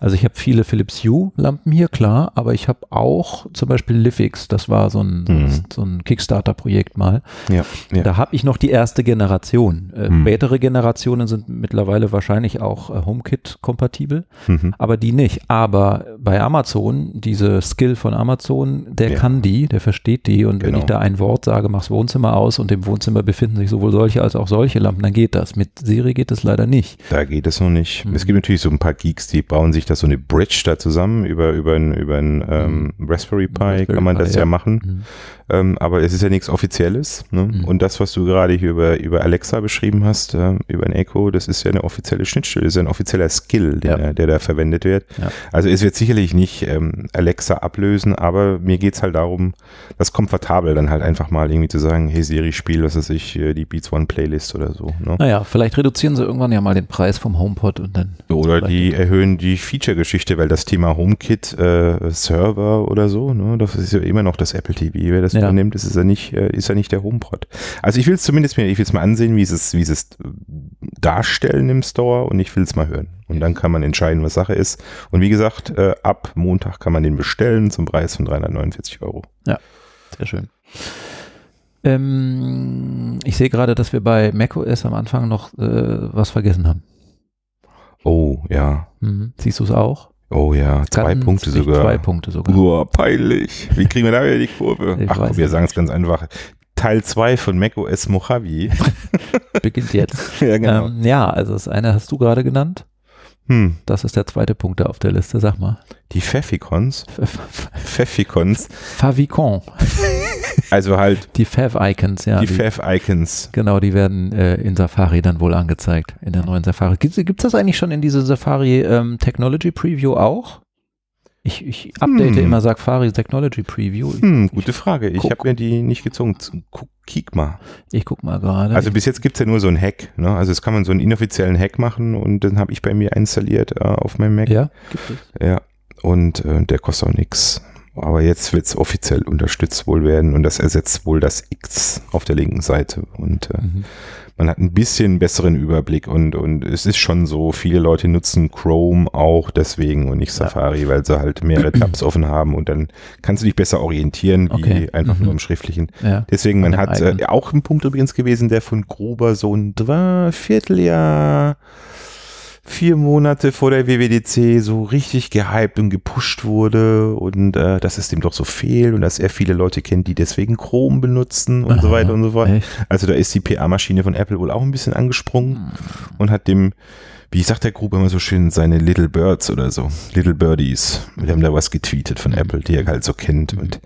Also ich habe viele Philips Hue Lampen hier, klar, aber ich habe auch zum Beispiel Livix, das war so ein, Mhm. so ein Kickstarter-Projekt mal. Ja, ja. Da habe ich noch die erste Generation. Äh, Hm. Spätere Generationen sind mittlerweile wahrscheinlich auch äh, HomeKit-kompatibel, Mhm. aber die nicht. Aber bei Amazon, diese Skill von Amazon, der Ja. kann die, der versteht die. Und wenn Genau. ich da ein Wort sage, mach's Wohnzimmer aus und im Wohnzimmer befinden sich sowohl solche als auch solche Lampen, dann geht das. Mit Siri geht es leider nicht. Da geht es noch nicht. Mhm. Es gibt natürlich so ein paar Geeks, die bauen sich da so eine Bridge da zusammen über, über ein, über ein ähm, Raspberry Pi, Mhm. Raspberry kann man Pi, das ja, ja. machen. Mhm. Ähm, aber es ist ja nichts Offizielles. Ne? Mhm. Und das, was du gerade hier über, über Alexa beschrieben hast, äh, über ein Echo, das ist ja eine offizielle Schnittstelle, das ist ein offizieller Skill, der, Ja. der da verwendet wird. Ja. Also es wird sicherlich nicht ähm, Alexa ablösen, aber mir geht's halt darum, das komfortabel dann halt einfach mal irgendwie zu sagen, hey Siri, spiel, was weiß ich, äh, die Beats One Playlist oder so. Ne? Naja, vielleicht reduzieren sie irgendwann ja mal den Preis vom HomePod und dann. Oder die erhöhen die Feature-Geschichte, weil das Thema HomeKit äh, Server oder so, ne, das ist ja immer noch das Apple TV. Wer das Ja. übernimmt, das ist ja nicht, äh, ist ja nicht der HomePod. Also ich will es zumindest mir, ich will es mal ansehen, wie sie es, wie es äh, darstellen im Store und ich will es mal hören. Und dann kann man entscheiden, was Sache ist. Und wie gesagt, äh, ab Montag kann man den bestellen zum Preis von 349 Euro. Sehr schön. Ähm, ich sehe gerade, dass wir bei macOS am Anfang noch äh, was vergessen haben. Oh, ja. Mhm. Siehst du es auch? Oh ja, zwei Ganz Punkte sogar. Zwei Punkte sogar. Boah, peinlich. Wie kriegen wir da wieder die Kurve? Ich Ach, wir sagen es ganz einfach. Teil 2 von macOS Mojave. Beginnt jetzt. ja, genau. Ähm, ja, also das eine hast du gerade genannt. hm. Das ist der zweite Punkt da auf der Liste. Sag mal. Die Pfeffikons. Pfeffikons. Favicon. Also halt Die Fav-Icons, ja. die Pfeff-Icons. Genau, die werden äh, in Safari dann wohl angezeigt, in der neuen Safari. Gibt es das eigentlich schon in diese Safari ähm, Technology Preview auch? Ich, ich update Hm. immer Safari Technology Preview. Hm, gute Frage. Ich habe mir die nicht gezogen. Kick mal. Ich guck mal gerade. Also bis jetzt gibt's ja nur so einen Hack. Ne? Also es kann man so einen inoffiziellen Hack machen und den habe ich bei mir installiert äh, auf meinem Mac. ja, gibt es. Ja. Und äh, der kostet auch nichts. Aber jetzt wird's offiziell unterstützt wohl werden und das ersetzt wohl das X auf der linken Seite. Und äh, Mhm. man hat ein bisschen besseren Überblick und, und es ist schon so, viele Leute nutzen Chrome auch deswegen und nicht Ja. Safari, weil sie halt mehrere Tabs offen haben und dann kannst du dich besser orientieren, wie Okay. einfach Mhm. nur im Schriftlichen. Ja. Deswegen, man hat äh, auch ein Punkt übrigens gewesen, der von Gruber so ein Vierteljahr, vier Monate vor der WWDC so richtig gehypt und gepusht wurde und äh, dass es dem doch so fehlt und dass er viele Leute kennt, die deswegen Chrome benutzen und so Aha, weiter und so fort. Echt? Also da ist die PA-Maschine von Apple wohl auch ein bisschen angesprungen und hat dem, wie sagt der Gruber immer so schön, seine Little Birds oder so, Little Birdies, die haben da was getweetet von Apple, die er halt so kennt und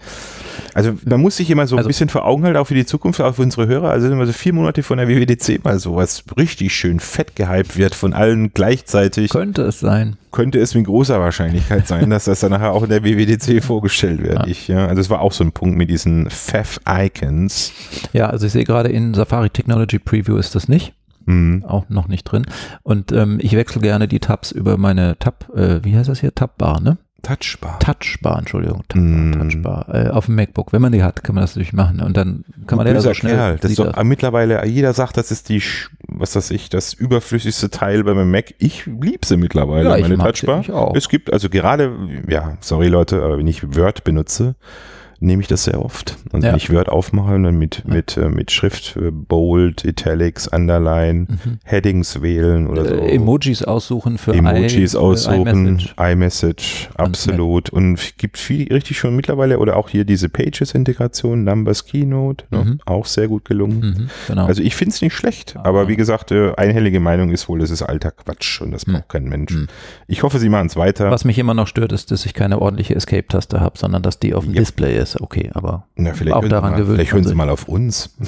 also man muss sich immer so Also- ein bisschen vor Augen halten, auch für die Zukunft, auch für unsere Hörer, also immer so vier Monate von der WWDC mal so was richtig schön fett gehypt wird von allen gleichzeitig, Könnte es sein. könnte es mit großer Wahrscheinlichkeit sein, dass das dann nachher auch in der WWDC vorgestellt wird. Ja. Ich, ja, also es war auch so ein Punkt mit diesen Pfeff-Icons. Ja, also ich sehe gerade in Safari Technology Preview ist das nicht. Mhm. Auch noch nicht drin. Und ähm, ich wechsle gerne die Tabs über meine Tab, äh, wie heißt das hier? Tabbar, ne? Touchbar. Touchbar, Entschuldigung. Tabbar, Mm. Touchbar. Äh, auf dem MacBook. Wenn man die hat, kann man das natürlich machen. Und dann kann man ja so schnell. Kerl. Das ist doch äh, mittlerweile, jeder sagt, das ist die, was weiß ich, das überflüssigste Teil bei meinem Mac. Ich lieb sie mittlerweile, Ja, meine Touchbar. Es gibt, also gerade, ja, sorry Leute, aber wenn ich Word benutze, nehme ich das sehr oft. Und Ja. wenn ich Word aufmache und dann mit, mit, äh, mit Schrift, äh, Bold, Italics, Underline, Mhm. Headings wählen oder so. Äh, Emojis aussuchen für Emojis i- äh, aussuchen, iMessage. absolut. Und es gibt viel richtig schon mittlerweile oder auch hier diese Pages-Integration, Numbers Keynote, ne, Mhm. auch sehr gut gelungen. Mhm, genau. Also ich finde es nicht schlecht, Aber- aber wie gesagt, äh, einhellige Meinung ist wohl, es ist alter Quatsch und das Hm. braucht kein Mensch. Hm. Ich hoffe, sie machen es weiter. Was mich immer noch stört, ist, dass ich keine ordentliche Escape-Taste habe, sondern dass die auf dem Ja. Display ist. Okay, aber Na, vielleicht auch daran gewöhnt vielleicht hören sie mal auf uns.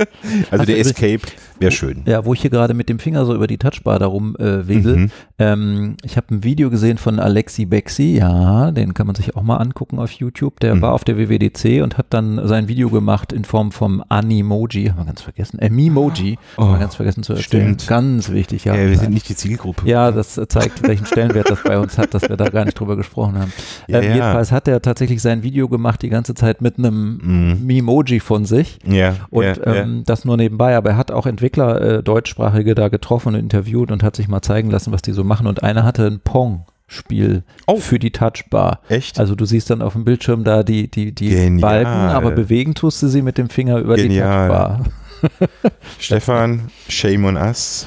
also der du- Escape wäre schön. ja, wo ich hier gerade mit dem Finger so über die Touchbar darum äh, wedel, Mhm. ähm, ich habe ein Video gesehen von Alexi Bexi, ja, den kann man sich auch mal angucken auf YouTube. Der Mhm. war auf der WWDC und hat dann sein Video gemacht in Form vom Animoji, haben wir ganz vergessen, äh, Mimoji, haben wir Oh, ganz vergessen zu erzählen. stimmt. Ganz wichtig, ja. Ja, wir sind nicht die Zielgruppe. Ja, das äh, zeigt, welchen Stellenwert das bei uns hat, dass wir da gar nicht drüber gesprochen haben. Ja, ähm, ja. Jedenfalls hat er tatsächlich sein Video gemacht, die ganze Zeit mit einem Mhm. Mimoji von sich. Ja, Und ja, ähm, das nur nebenbei, aber er hat auch Entwickler, äh, Deutschsprachige da getroffen und interviewt und hat sich mal zeigen lassen, was die so machen. Und einer hatte ein Pong-Spiel Oh. für die Touchbar. Echt? Also du siehst dann auf dem Bildschirm da die, die, die Genial. Balken, aber bewegen tust du sie mit dem Finger über Genial. die Touchbar. Stefan, shame on us.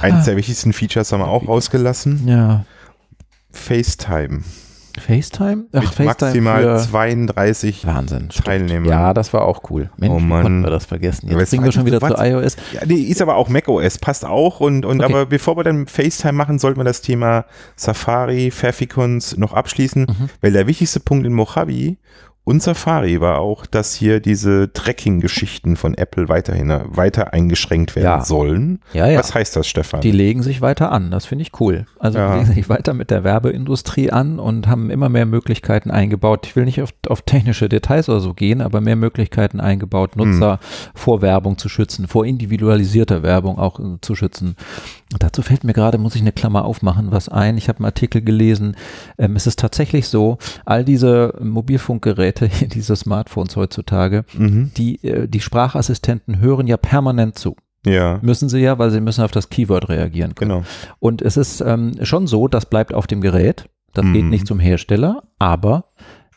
Eines der wichtigsten Features haben wir auch rausgelassen. Ja. FaceTime. FaceTime? Ach, mit FaceTime maximal für 32 Wahnsinn. stimmt. Teilnehmern. Ja, das war auch cool. Mensch, Oh Mann. konnten wir das vergessen. Jetzt bringen wir schon wieder einfach zu iOS. Ja, nee, ist aber auch macOS, passt auch. Und, und Okay. aber bevor wir dann FaceTime machen, sollten wir das Thema Safari, Pfeffikons noch abschließen, Mhm. weil der wichtigste Punkt in Mojave und Safari war auch, dass hier diese Tracking-Geschichten von Apple weiterhin weiter eingeschränkt werden Ja. sollen. Ja, ja. Was heißt das, Stefan? Die legen sich weiter an, das finde ich cool. Also Ja. die legen sich weiter mit der Werbeindustrie an und haben immer mehr Möglichkeiten eingebaut. Ich will nicht auf, auf technische Details oder so gehen, aber mehr Möglichkeiten eingebaut, Nutzer vor Werbung zu schützen, vor individualisierter Werbung auch äh, zu schützen. Dazu fällt mir gerade, muss ich eine Klammer aufmachen, was ein. Ich habe einen Artikel gelesen. Ähm, es ist tatsächlich so, all diese Mobilfunkgeräte, diese Smartphones heutzutage, mhm. die, äh, die Sprachassistenten hören ja permanent zu. Ja, Müssen sie ja, weil sie müssen auf das Keyword reagieren können. genau. Und es ist ähm, schon so, das bleibt auf dem Gerät. Das geht Mhm. nicht zum Hersteller, aber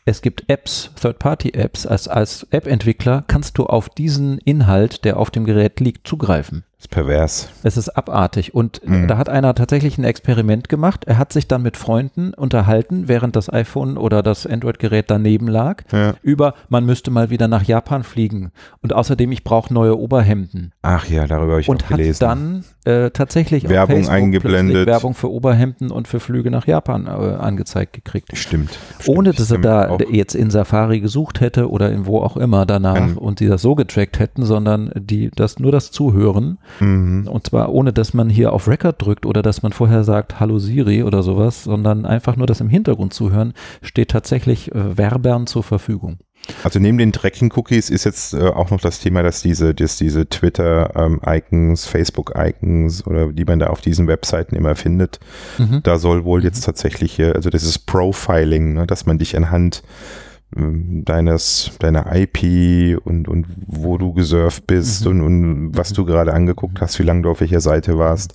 es gibt Apps, Third-Party-Apps. Als, als App-Entwickler kannst du auf diesen Inhalt, der auf dem Gerät liegt, zugreifen. Das ist pervers. Es ist abartig. Und Mhm. da hat einer tatsächlich ein Experiment gemacht. Er hat sich dann mit Freunden unterhalten, während das iPhone oder das Android-Gerät daneben lag, Ja. über, man müsste mal wieder nach Japan fliegen. Und außerdem, ich brauche neue Oberhemden. Ach ja, darüber habe ich und auch hat gelesen. dann äh, tatsächlich Werbung eingeblendet. Werbung für Oberhemden und für Flüge nach Japan äh, angezeigt gekriegt. Stimmt. stimmt. Ohne dass er da jetzt in Safari gesucht hätte oder in wo auch immer danach Kann- und die das so getrackt hätten, sondern die das nur das Zuhören Mhm. und zwar ohne, dass man hier auf Record drückt oder dass man vorher sagt, Hallo Siri oder sowas, sondern einfach nur das im Hintergrund zuhören, steht tatsächlich äh, Werbern zur Verfügung. Also neben den Tracking-Cookies ist jetzt äh, auch noch das Thema, dass diese, dass diese Twitter-Icons, Facebook-Icons oder die man da auf diesen Webseiten immer findet, Mhm. da soll wohl jetzt tatsächlich, äh, also das ist Profiling, ne, dass man dich anhand ähm, deines, deiner IP und, und wo du gesurft bist Mhm. und, und was du gerade angeguckt hast, wie lange du auf welcher Seite warst.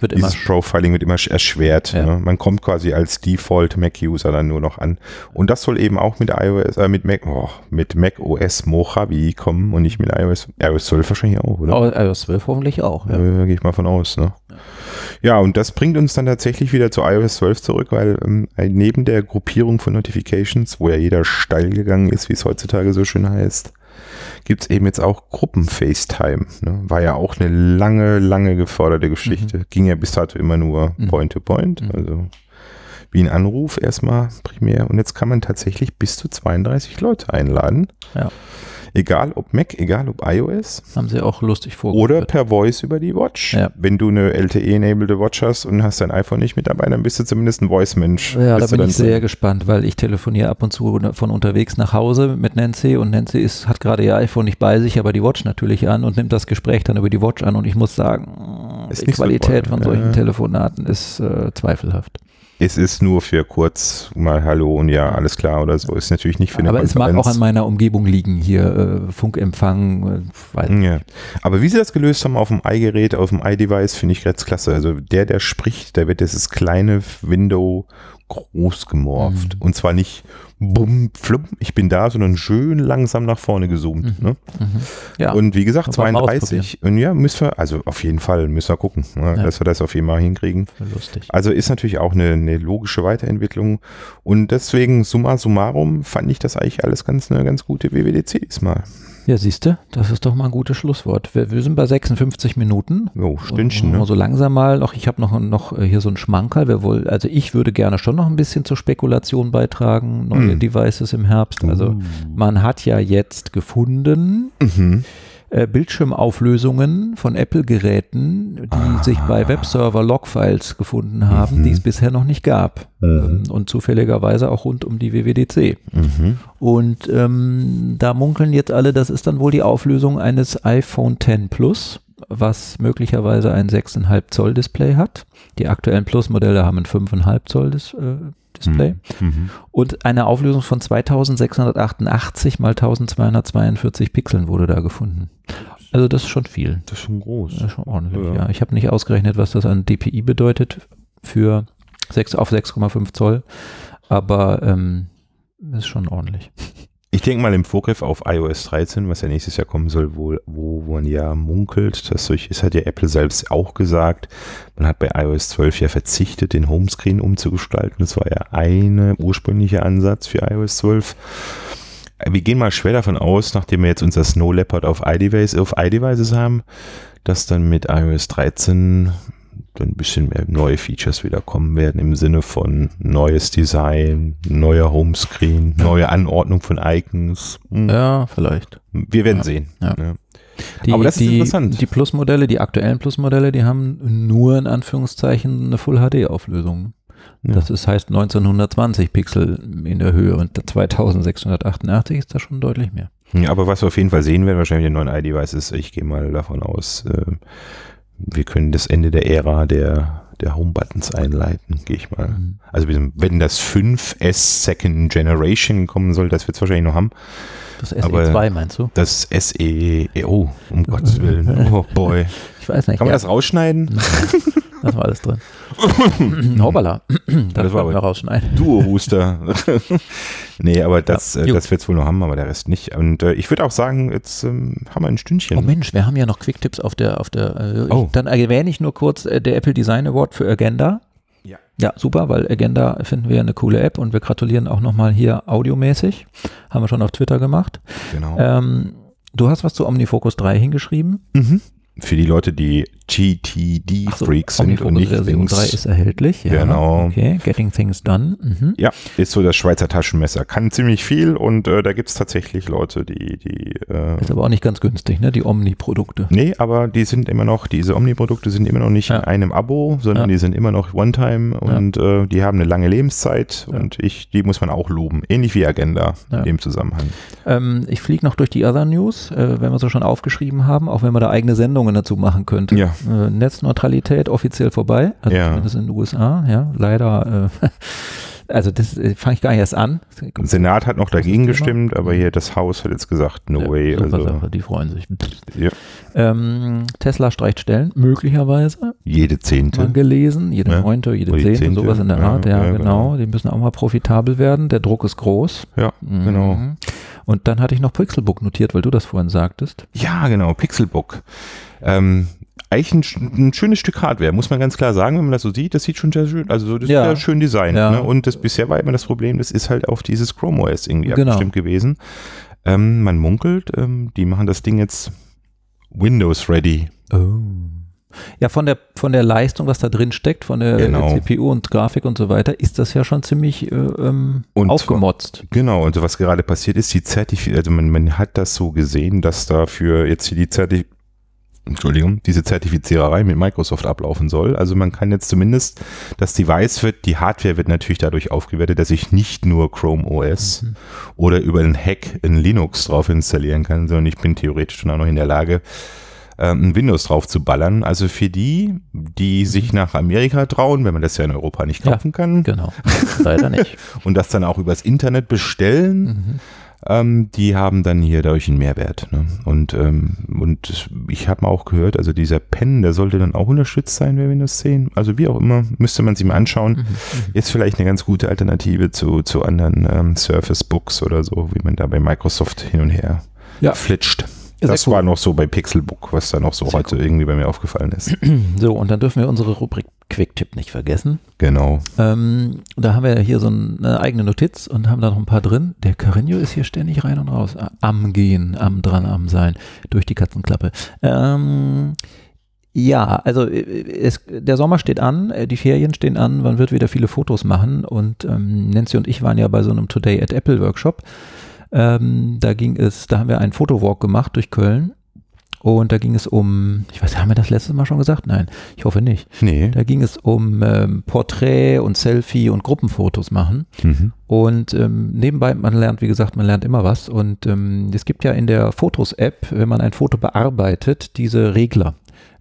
Wird immer Dieses Profiling wird immer sch- erschwert. Ja. Ne? Man kommt quasi als Default Mac-User dann nur noch an. Und das soll eben auch mit iOS, äh, mit Mac, oh, mit Mac OS Mojave kommen und nicht mit iOS, iOS 12 wahrscheinlich auch, oder? IOS 12 hoffentlich auch. Ja. Äh, Gehe ich mal von aus, ne? Ja, und das bringt uns dann tatsächlich wieder zu iOS 12 zurück, weil ähm, neben der Gruppierung von Notifications, wo ja jeder steil gegangen ist, wie es heutzutage so schön heißt, gibt es eben jetzt auch Gruppen-FaceTime. Ne? War ja auch eine lange, lange geforderte Geschichte. Ging ja bis dato immer nur Mhm. Point-to-Point, Mhm. also wie ein Anruf erstmal primär. Und jetzt kann man tatsächlich bis zu 32 Leute einladen. Ja. Egal ob Mac, egal ob iOS. Haben sie auch lustig Oder vorgeführt. per Voice über die Watch. Ja. Wenn du eine LTE-enabled Watch hast und hast dein iPhone nicht mit dabei, dann bist du zumindest ein Voice-Mensch. Ja, da Bist du bin ich sehr drin. gespannt, weil ich telefoniere ab und zu von unterwegs nach Hause mit Nancy und Nancy ist, hat gerade ihr iPhone nicht bei sich, aber die Watch natürlich an und nimmt das Gespräch dann über die Watch an und ich muss sagen, Ist die so Qualität toll. von solchen. Telefonaten ist äh, zweifelhaft. Es ist nur für kurz mal Hallo und ja, alles klar oder so. Ist natürlich nicht für eine Aber es mag auch Konferenz. an meiner Umgebung liegen, hier äh, Funkempfang, äh, Ja. Aber wie sie das gelöst haben auf dem i-Gerät, auf dem i-Device, finde ich ganz klasse. Also der, der spricht, der wird dieses kleine Window groß gemorpht. Mhm. Und zwar nicht bumm, flumm, ich bin da, sondern schön langsam nach vorne gezoomt. Mhm. Ne? mhm. ja, Und wie gesagt, mal 32. Und ja, müssen wir, also auf jeden Fall müssen wir gucken, ne, Ja. dass wir das auf jeden Fall hinkriegen. lustig. Also ist natürlich auch eine, eine logische Weiterentwicklung. Und deswegen, summa summarum, fand ich das eigentlich alles ganz eine ganz gute WWDC diesmal. Ja, siehst du, das ist doch mal ein gutes Schlusswort. Wir, wir sind bei 56 Minuten. Jo, Stündchen, ne? So langsam mal noch, ich habe noch, noch äh, hier so einen Schmankerl. Wir wohl, also ich würde gerne schon noch ein bisschen zur Spekulation beitragen, neue Hm. Devices im Herbst. Also man hat ja jetzt gefunden, Mhm. äh, Bildschirmauflösungen von Apple-Geräten, die Ah. sich bei Webserver-Logfiles gefunden haben, Mhm. die es bisher noch nicht gab. Mhm. Ähm, und zufälligerweise auch rund um die WWDC. Mhm. Und ähm, da munkeln jetzt alle, das ist dann wohl die Auflösung eines iPhone X Plus, was möglicherweise ein 6,5 Zoll Display hat. Die aktuellen Plus-Modelle haben ein 5,5 Zoll Dis äh, Display. Mhm. Und eine Auflösung von 2688 mal 1242 Pixeln wurde da gefunden. Also das ist schon viel. Das ist schon groß. Das ist schon ordentlich, Ja. ja. Ich habe nicht ausgerechnet, was das an DPI bedeutet für 6 auf 6,5 Zoll, aber ähm, ist schon ordentlich. Ich denke mal im Vorgriff auf iOS 13, was ja nächstes Jahr kommen soll, wo, wo man ja munkelt, das durch ist, hat ja Apple selbst auch gesagt, man hat bei iOS 12 ja verzichtet, den Homescreen umzugestalten. Das war ja ein ursprünglicher Ansatz für iOS 12. Wir gehen mal schwer davon aus, nachdem wir jetzt unser Snow Leopard auf iDevice, auf iDevices haben, dass dann mit iOS 13 dann ein bisschen mehr neue Features wieder kommen werden im Sinne von neues Design, neuer Homescreen, neue Anordnung von Icons. Hm, Ja, vielleicht. Wir werden Ja. sehen. Ja. Ja. Die, Aber das ist die, interessant. Die Plus-Modelle, die aktuellen Plus-Modelle, die haben nur in Anführungszeichen eine Full-HD-Auflösung. Das ist, heißt 1920 Pixel in der Höhe und 2688 ist da schon deutlich mehr. Ja, aber was wir auf jeden Fall sehen werden, wahrscheinlich den neuen iDevice ist, ich gehe mal davon aus, äh, wir können das Ende der Ära der, der Home-Buttons einleiten, gehe ich mal. Mhm. Also wenn das 5S Second Generation kommen soll, das wird es wahrscheinlich noch haben. Das Aber- SE2 meinst du? Das SE, oh, um Gottes Willen, oh boy. Ich weiß nicht. Kann man ja. das rausschneiden? Das war alles drin. Hoppala. Das, Das war aber- rausschneiden. Duo-Huster. nee, aber das, Ja, äh, das wird es wohl noch haben, aber der Rest nicht. Und äh, ich würde auch sagen, jetzt ähm, haben wir ein Stündchen. Oh Mensch, wir haben ja noch Quicktipps auf der, auf der, äh, Oh. dann erwähne ich nur kurz äh, der Apple Design Award für Agenda. Ja. Ja, super, weil Agenda finden wir eine coole App und wir gratulieren auch nochmal hier audiomäßig. Haben wir schon auf Twitter gemacht. Genau. Ähm, du hast was zu OmniFocus 3 hingeschrieben. Mhm. Für die Leute, die GTD-Freaks sind und nicht Version Dings. 3 ist erhältlich. Ja, Genau. Okay, Getting Things Done. Mhm. Ja, ist so das Schweizer Taschenmesser. Kann ziemlich viel und äh, da gibt es tatsächlich Leute, die, die äh, Ist aber auch nicht ganz günstig, ne? Die Omni-Produkte. Nee, aber die sind immer noch, diese Omni-Produkte sind immer noch nicht Ja. in einem Abo, sondern Ja. die sind immer noch One-Time und äh, die haben eine lange Lebenszeit und ich, die muss man auch loben. Ähnlich wie Agenda in dem Zusammenhang. Ähm, ich fliege noch durch die Other News, äh, wenn wir so schon aufgeschrieben haben, auch wenn wir da eigene Sendungen dazu machen könnte. Ja. Äh, Netzneutralität offiziell vorbei, also Ja. zumindest in den USA, ja, leider. Äh, also das äh, fange ich gar nicht erst an. Der Senat hat noch dagegen gestimmt, aber hier das Haus hat jetzt gesagt, no Ja, way. Also Sache, die freuen sich. Ja. Ähm, Tesla streicht Stellen, möglicherweise, jede Zehnte. gelesen, jede Ja. neunte, jede Oder die zehnte, zehnte, sowas in der ja, Art, ja, ja, genau. genau. Die müssen auch mal profitabel werden, der Druck ist groß. Ja, Mhm. genau. Und dann hatte ich noch Pixelbook notiert, weil du das vorhin sagtest. Ja, genau, Pixelbook. Ähm, eigentlich ein, ein schönes Stück Hardware, muss man ganz klar sagen, wenn man das so sieht, das sieht schon sehr schön, also das Ja. ist ja schön designt. Ja. Ne? Und das bisher war immer das Problem, das ist halt auf dieses Chrome OS irgendwie Genau. abgestimmt gewesen. Ähm, man munkelt, ähm, die machen das Ding jetzt Windows ready. Oh. Ja, von der, von der Leistung, was da drin steckt, von der Genau. CPU und Grafik und so weiter, ist das ja schon ziemlich äh, ähm, Und aufgemotzt. Genau, und so was gerade passiert ist, die Zertif also man, man hat das so gesehen, dass dafür jetzt hier die Zertif Entschuldigung, diese Zertifiziererei mit Microsoft ablaufen soll. Also man kann jetzt zumindest, das Device wird, die Hardware wird natürlich dadurch aufgewertet, dass ich nicht nur Chrome OS Mhm. oder über einen Hack in Linux drauf installieren kann, sondern ich bin theoretisch schon auch noch in der Lage, ähm, ein Windows drauf zu ballern. Also für die, die sich nach Amerika trauen, wenn man das ja in Europa nicht Mhm. Ja. kaufen kann Genau. Leider nicht. und das dann auch übers Internet bestellen, Mhm. Ähm, die haben dann hier dadurch einen Mehrwert. Ne? Und, ähm, und ich habe mal auch gehört, also dieser Pen, der sollte dann auch unterstützt sein bei Windows 10. Also wie auch immer, müsste man sich mal anschauen. Mhm. Ist vielleicht eine ganz gute Alternative zu, zu anderen ähm, Surface Books oder so, wie man da bei Microsoft hin und her Ja. flitscht. Sehr das cool. war noch so bei Pixelbook, was da noch so Sehr heute irgendwie bei mir aufgefallen ist. So, und dann dürfen wir unsere Rubrik Quicktip nicht vergessen. genau. Ähm, da haben wir hier so eine eigene Notiz und haben da noch ein paar drin. Der Carino ist hier ständig rein und raus. Am Gehen, am dran, am Sein. Durch die Katzenklappe. Ähm, ja, also äh, es, der Sommer steht an, äh, die Ferien stehen an, man wird wieder viele Fotos machen und ähm, Nancy und ich waren ja bei so einem Today at Apple Workshop. Ähm, da ging es, da haben wir einen Fotowalk gemacht durch Köln und da ging es um, ich weiß, haben wir das letztes Mal schon gesagt? Nein, ich hoffe nicht. Nee. Da ging es um ähm, Porträt und Selfie und Gruppenfotos machen. Mhm. Und ähm, nebenbei, man lernt, wie gesagt, man lernt immer was. Und ähm, es gibt ja in der Fotos-App, wenn man ein Foto bearbeitet, diese Regler.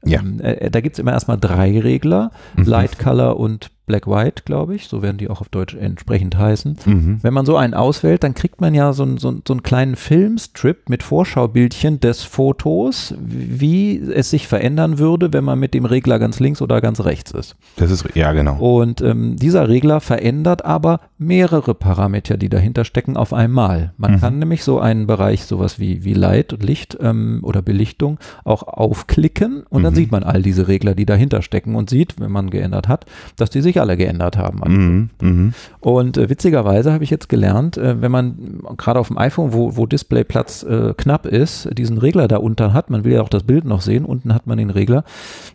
Ja. Ähm, äh, da gibt es immer erstmal drei Regler, Mhm. Light Color und Black White, glaube ich. So werden die auch auf Deutsch entsprechend heißen. Mhm. Wenn man so einen auswählt, dann kriegt man ja so, einen- so, so einen kleinen Filmstrip mit Vorschaubildchen des Fotos, wie es sich verändern würde, wenn man mit dem Regler ganz links oder ganz rechts ist. Das ist, ja genau. Und ähm, dieser Regler verändert aber mehrere Parameter, die dahinter stecken, auf einmal. Man Mhm. kann nämlich so einen Bereich, sowas wie, wie Light und Licht ähm, oder Belichtung, auch aufklicken und dann Mhm. sieht man all diese Regler, die dahinter stecken und sieht, wenn man geändert hat, dass die sich alle geändert haben. Mhm. Mhm. Und äh, witzigerweise habe ich jetzt gelernt, äh, wenn man gerade auf dem iPhone, wo, wo Displayplatz äh, knapp ist, diesen Regler da unten hat, man will ja auch das Bild noch sehen, unten hat man den Regler,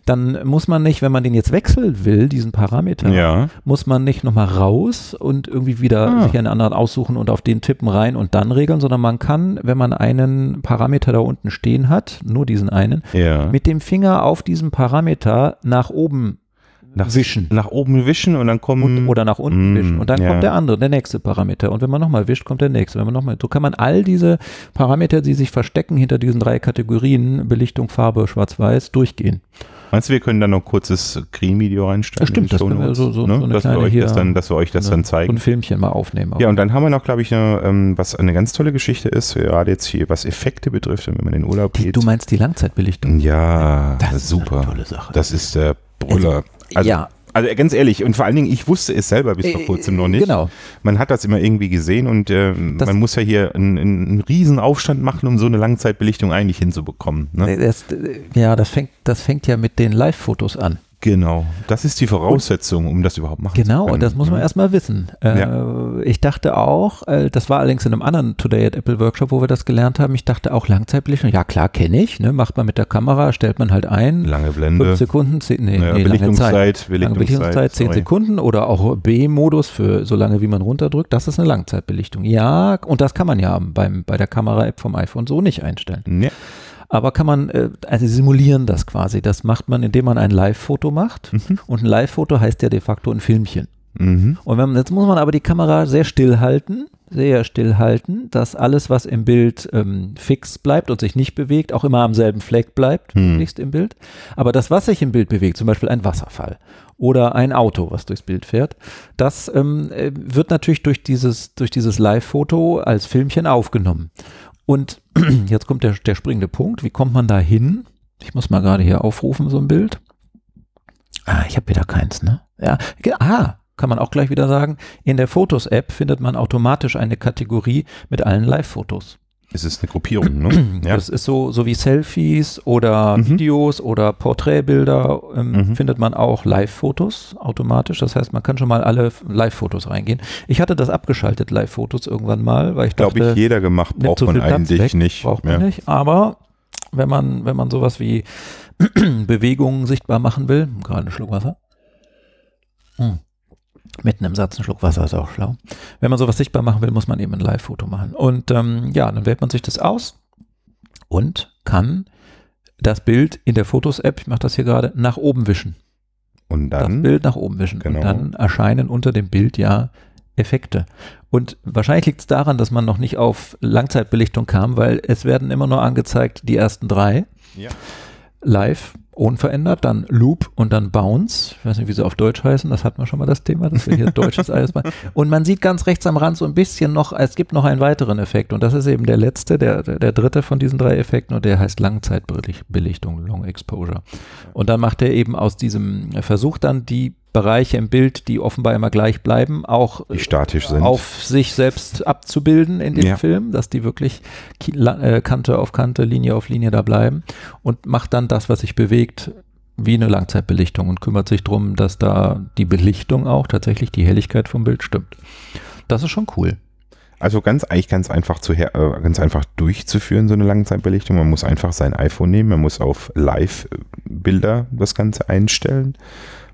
dann muss man nicht, wenn man den jetzt wechseln will, diesen Parameter, Ja. muss man nicht nochmal raus und irgendwie wieder Ah. sich einen anderen aussuchen und auf den tippen rein und dann regeln, sondern man kann, wenn man einen Parameter da unten stehen hat, nur diesen einen, Ja. mit dem Finger auf diesen Parameter nach oben nach, wischen. Nach oben wischen und dann kommen. und, oder nach unten Mm, wischen. Und dann ja. kommt der andere, der nächste Parameter. Und wenn man nochmal wischt, kommt der nächste. Wenn man noch mal, so kann man all diese Parameter, die sich verstecken hinter diesen drei Kategorien, Belichtung, Farbe, Schwarz-Weiß, durchgehen. Meinst du, wir können da noch ein kurzes Screen-Video reinstellen? Ja, stimmt, das können wir so- so- ne? so eine dass, wir kleine euch das hier- dann, dass wir euch das Ne? dann So zeigen. ein Filmchen mal aufnehmen. Ja, und dann haben wir noch, glaube ich, eine, ähm, was eine ganz tolle Geschichte ist, gerade jetzt hier, was Effekte betrifft, wenn man in den Urlaub die, geht. du meinst die Langzeitbelichtung? ja, Das ist super. eine tolle Sache. Das ist der Brüller. Also, ja, Also ganz ehrlich, und vor allen Dingen, ich wusste es selber bis vor Äh, kurzem noch nicht. Genau. Man hat das immer irgendwie gesehen und äh, man muss ja hier einen, einen riesen Aufstand machen, um so eine Langzeitbelichtung eigentlich hinzubekommen. Ne? Das, ja, das fängt, das fängt ja mit den Live-Fotos an. Genau. Das ist die Voraussetzung, um das überhaupt machen zu Genau, können. und das muss man ne? erstmal wissen. Äh, Ich dachte auch, äh, das war allerdings in einem anderen Today at Apple Workshop, wo wir das gelernt haben, ich dachte auch Langzeitbelichtung, ja klar, kenne ich, ne? macht man mit der Kamera, stellt man halt ein, Lange fünf Blende. Sekunden, zehn, nee, Ja, nee, Zeit. Belichtungszeit, Lange Belichtungszeit, Belichtungszeit, 10 sorry. Sekunden oder auch B-Modus für so lange, wie man runterdrückt, das ist eine Langzeitbelichtung. Ja, und das kann man ja beim, bei der Kamera-App vom iPhone so nicht einstellen. Ja. Aber kann man, äh, also simulieren das quasi. Das macht man, indem man ein Live-Foto macht. Mhm. Und ein Live-Foto heißt ja de facto ein Filmchen. Mhm. Und wenn, man- jetzt muss man aber die Kamera sehr still halten, sehr still halten, dass alles, was im Bild ähm, fix bleibt und sich nicht bewegt, auch immer am selben Fleck bleibt, Hm. möglichst im Bild. Aber das, was sich im Bild bewegt, zum Beispiel ein Wasserfall oder ein Auto, was durchs Bild fährt, das ähm, äh, wird natürlich durch dieses, durch dieses Live-Foto als Filmchen aufgenommen. Und jetzt kommt der, der springende Punkt. Wie kommt man da hin? Ich muss mal gerade hier aufrufen, so ein Bild. Ah, ich habe wieder keins, ne? Ja, ah, kann man auch gleich wieder sagen. In der Fotos-App findet man automatisch eine Kategorie mit allen Live-Fotos. Es ist eine Gruppierung, ne? ja. Das ist so, so wie Selfies oder Mhm. Videos oder Porträtbilder, ähm, Mhm. findet man auch Live-Fotos automatisch. Das heißt, man kann schon mal alle Live-Fotos reingehen. Ich hatte das abgeschaltet, Live-Fotos irgendwann mal, weil ich dachte, Glaube ich, jeder gemacht, braucht so man eigentlich weg, nicht. Braucht man ja. nicht. Aber wenn man, wenn man sowas wie Bewegungen sichtbar machen will, gerade einen Schluck Wasser. Hm. Mitten im Satz ein Schluck Wasser ist auch schlau. Wenn man sowas sichtbar machen will, muss man eben ein Live-Foto machen. Und ähm, ja, dann wählt man sich das aus und kann das Bild in der Fotos-App, ich mache das hier gerade, nach oben wischen. Und das dann, Bild nach oben wischen. Genau. Und dann erscheinen unter dem Bild ja Effekte. Und wahrscheinlich liegt es daran, dass man noch nicht auf Langzeitbelichtung kam, weil es werden immer nur angezeigt die ersten drei. Ja. Live, unverändert, dann Loop und dann Bounce. Ich weiß nicht, wie sie auf Deutsch heißen, das hatten wir schon mal das Thema, dass wir hier deutsches alles machen. Und man sieht ganz rechts am Rand so ein bisschen noch, es gibt noch einen weiteren Effekt und das ist eben der letzte, der, der, der dritte von diesen drei Effekten und der heißt Langzeitbelichtung, Long Exposure. Und dann macht er eben aus diesem Versuch dann die Bereiche im Bild, die offenbar immer gleich bleiben, auch statisch sind. auf sich selbst abzubilden in dem Ja. Film, dass die wirklich äh, Kante auf Kante, Linie auf Linie da bleiben und macht dann das, was sich bewegt, wie eine Langzeitbelichtung und kümmert sich darum, dass da die Belichtung auch tatsächlich die Helligkeit vom Bild stimmt. Das ist schon cool. Also ganz eigentlich ganz einfach zu her, äh, ganz einfach durchzuführen, so eine Langzeitbelichtung. Man muss einfach sein iPhone nehmen, man muss auf Live-Bilder das Ganze einstellen.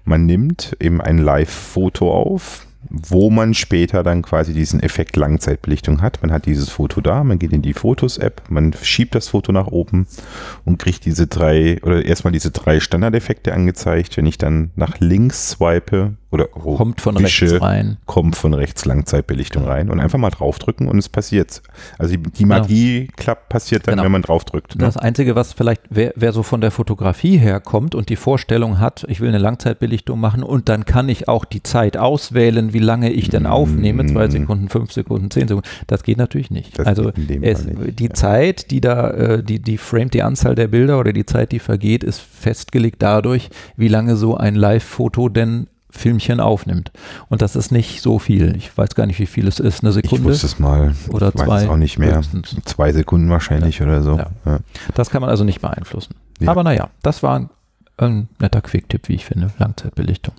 Man nimmt eben ein Live-Foto auf, wo man später dann quasi diesen Effekt Langzeitbelichtung hat. Man hat dieses Foto da, man geht in die Fotos-App, man schiebt das Foto nach oben und kriegt diese drei oder erstmal diese drei Standardeffekte angezeigt. Wenn ich dann nach links swipe oder oh, Kommt von wische, rechts rein. kommt von rechts Langzeitbelichtung rein und einfach mal draufdrücken und es passiert. Also die, die Magie klappt, passiert dann, Genau. wenn man draufdrückt. Ne? Das Einzige, was vielleicht, wer, wer so von der Fotografie herkommt und die Vorstellung hat, ich will eine Langzeitbelichtung machen und dann kann ich auch die Zeit auswählen, wie lange ich denn aufnehme, zwei Mm. Sekunden, fünf Sekunden, zehn Sekunden, das geht natürlich nicht. Das also es, nicht, die ja. Zeit, die da, äh, die, die framed, die Anzahl der Bilder oder die Zeit, die vergeht, ist festgelegt dadurch, wie lange so ein Live-Foto denn Filmchen aufnimmt. Und das ist nicht so viel. Ich weiß gar nicht, wie viel es ist. Eine Ich Sekunde wusste es mal. oder ich weiß zwei. es auch nicht mehr. höchstens. Zwei Sekunden wahrscheinlich oder so. Ja. Ja. Das kann man also nicht beeinflussen. Ja. Aber naja, das war ein, ein netter Quick-Tipp, wie ich finde. Langzeitbelichtung.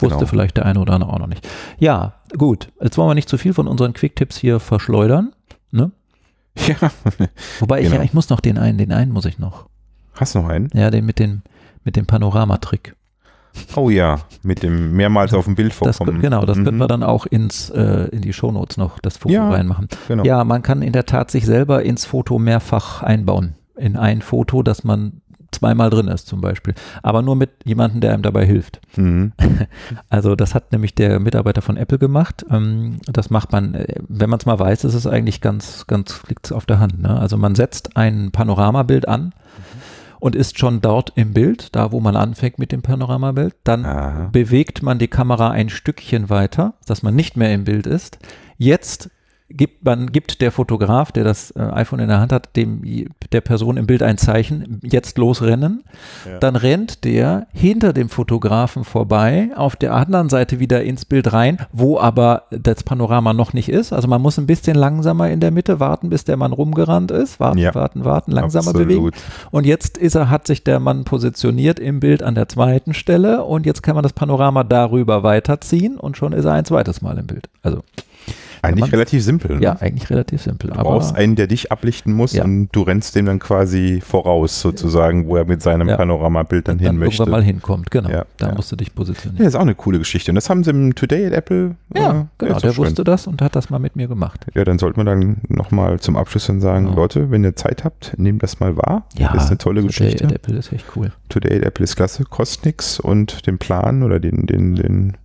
Wusste Genau. vielleicht der eine oder andere auch noch nicht. Ja, gut. Jetzt wollen wir nicht zu viel von unseren Quick-Tipps hier verschleudern. Ne? ja. Wobei ich, Genau. ja, ich muss noch den einen, den einen muss ich noch. Hast du noch einen? Ja, den mit, den, mit dem Panoramatrick. Oh ja, mit dem mehrmals auf dem Bild Das, vorkommen. genau, das können Mhm. wir dann auch ins, äh, in die Shownotes noch das Foto Ja, reinmachen. Genau. Ja, man kann in der Tat sich selber ins Foto mehrfach einbauen. In ein Foto, das man zweimal drin ist zum Beispiel. Aber nur mit jemandem, der einem dabei hilft. Mhm. Also das hat nämlich der Mitarbeiter von Apple gemacht. Ähm, das macht man, äh, wenn man es mal weiß, ist es eigentlich ganz, ganz, liegt auf der Hand. Ne? Also man setzt ein Panoramabild an und ist schon dort im Bild, da wo man anfängt mit dem Panoramabild. Dann Aha. bewegt man die Kamera ein Stückchen weiter, dass man nicht mehr im Bild ist. Jetzt gibt man gibt der Fotograf, der das äh, iPhone in der Hand hat, dem der Person im Bild ein Zeichen, jetzt losrennen. Ja. Dann rennt der hinter dem Fotografen vorbei, auf der anderen Seite wieder ins Bild rein, wo aber das Panorama noch nicht ist. Also man muss ein bisschen langsamer in der Mitte warten, bis der Mann rumgerannt ist. Warten, ja. warten, warten, langsamer Absolut. bewegen. Und jetzt ist er, hat sich der Mann positioniert im Bild an der zweiten Stelle und jetzt kann man das Panorama darüber weiterziehen und schon ist er ein zweites Mal im Bild. Also eigentlich relativ simpel. Ne? Ja, eigentlich relativ simpel. Du brauchst einen, der dich ablichten muss ja. und du rennst dem dann quasi voraus, sozusagen, wo er mit seinem ja. Panoramabild dann, dann hin möchte. Irgendwann mal hinkommt, genau. Ja, da musst du dich positionieren. Ja, ist auch eine coole Geschichte. Und das haben sie im Today at Apple. Ja, äh, genau. Der schön. wusste das und hat das mal mit mir gemacht. Ja, dann sollten wir dann nochmal zum Abschluss dann sagen, Leute, wenn ihr Zeit habt, nehmt das mal wahr. Ja, das ist eine tolle Today Geschichte. Today at Apple ist echt cool. Today at Apple ist klasse, kostet nichts und den Plan oder den, den, den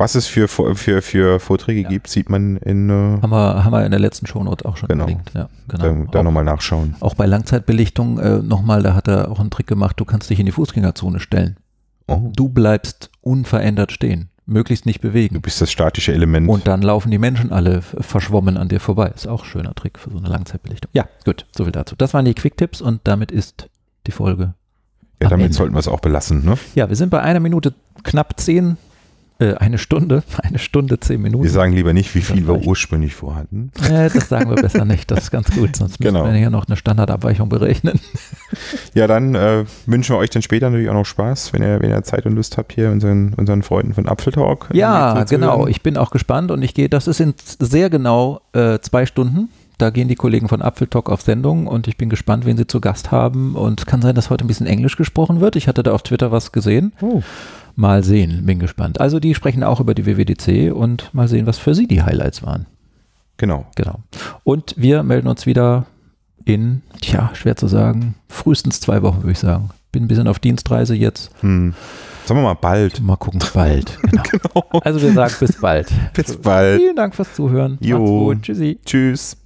was es für, für, für Vorträge ja. gibt, sieht man in. Äh, haben, wir, haben wir in der letzten Shownote auch schon genau. verlinkt. Ja, genau. Da, da nochmal nachschauen. Auch bei Langzeitbelichtung äh, nochmal, da hat er auch einen Trick gemacht, du kannst dich in die Fußgängerzone stellen. Oh. Du bleibst unverändert stehen. Möglichst nicht bewegen. Du bist das statische Element. Und dann laufen die Menschen alle verschwommen an dir vorbei. Ist auch ein schöner Trick für so eine Langzeitbelichtung. Ja, gut, soviel dazu. Das waren die Quick-Tipps und damit ist die Folge. Ja, damit Ende. sollten wir es auch belassen, ne? Ja, wir sind bei einer Minute knapp zehn äh, eine Stunde, eine Stunde, zehn Minuten. Wir sagen lieber nicht, wie viel wir ursprünglich vorhatten. Äh, das sagen wir besser nicht, das ist ganz gut, sonst genau. müssen wir hier noch eine Standardabweichung berechnen. Ja, dann äh, wünschen wir euch dann später natürlich auch noch Spaß, wenn ihr, wenn ihr Zeit und Lust habt, hier unseren, unseren Freunden von Apfeltalk. Ja, genau, ich bin auch gespannt und ich gehe, das ist in sehr genau äh, zwei Stunden. Da gehen die Kollegen von Apfeltalk auf Sendung und ich bin gespannt, wen sie zu Gast haben. Und es kann sein, dass heute ein bisschen Englisch gesprochen wird. Ich hatte da auf Twitter was gesehen. Oh. Mal sehen, bin gespannt. Also die sprechen auch über die WWDC und mal sehen, was für sie die Highlights waren. Genau. Genau. Und wir melden uns wieder in, tja, schwer zu sagen, frühestens zwei Wochen, würde ich sagen. Bin ein bisschen auf Dienstreise jetzt. Hm. Sagen wir mal bald. Mal gucken, bald. Genau. genau. Also wir sagen bis bald. bis bald. Vielen Dank fürs Zuhören. Jo. Macht's gut. Tschüssi. Tschüss.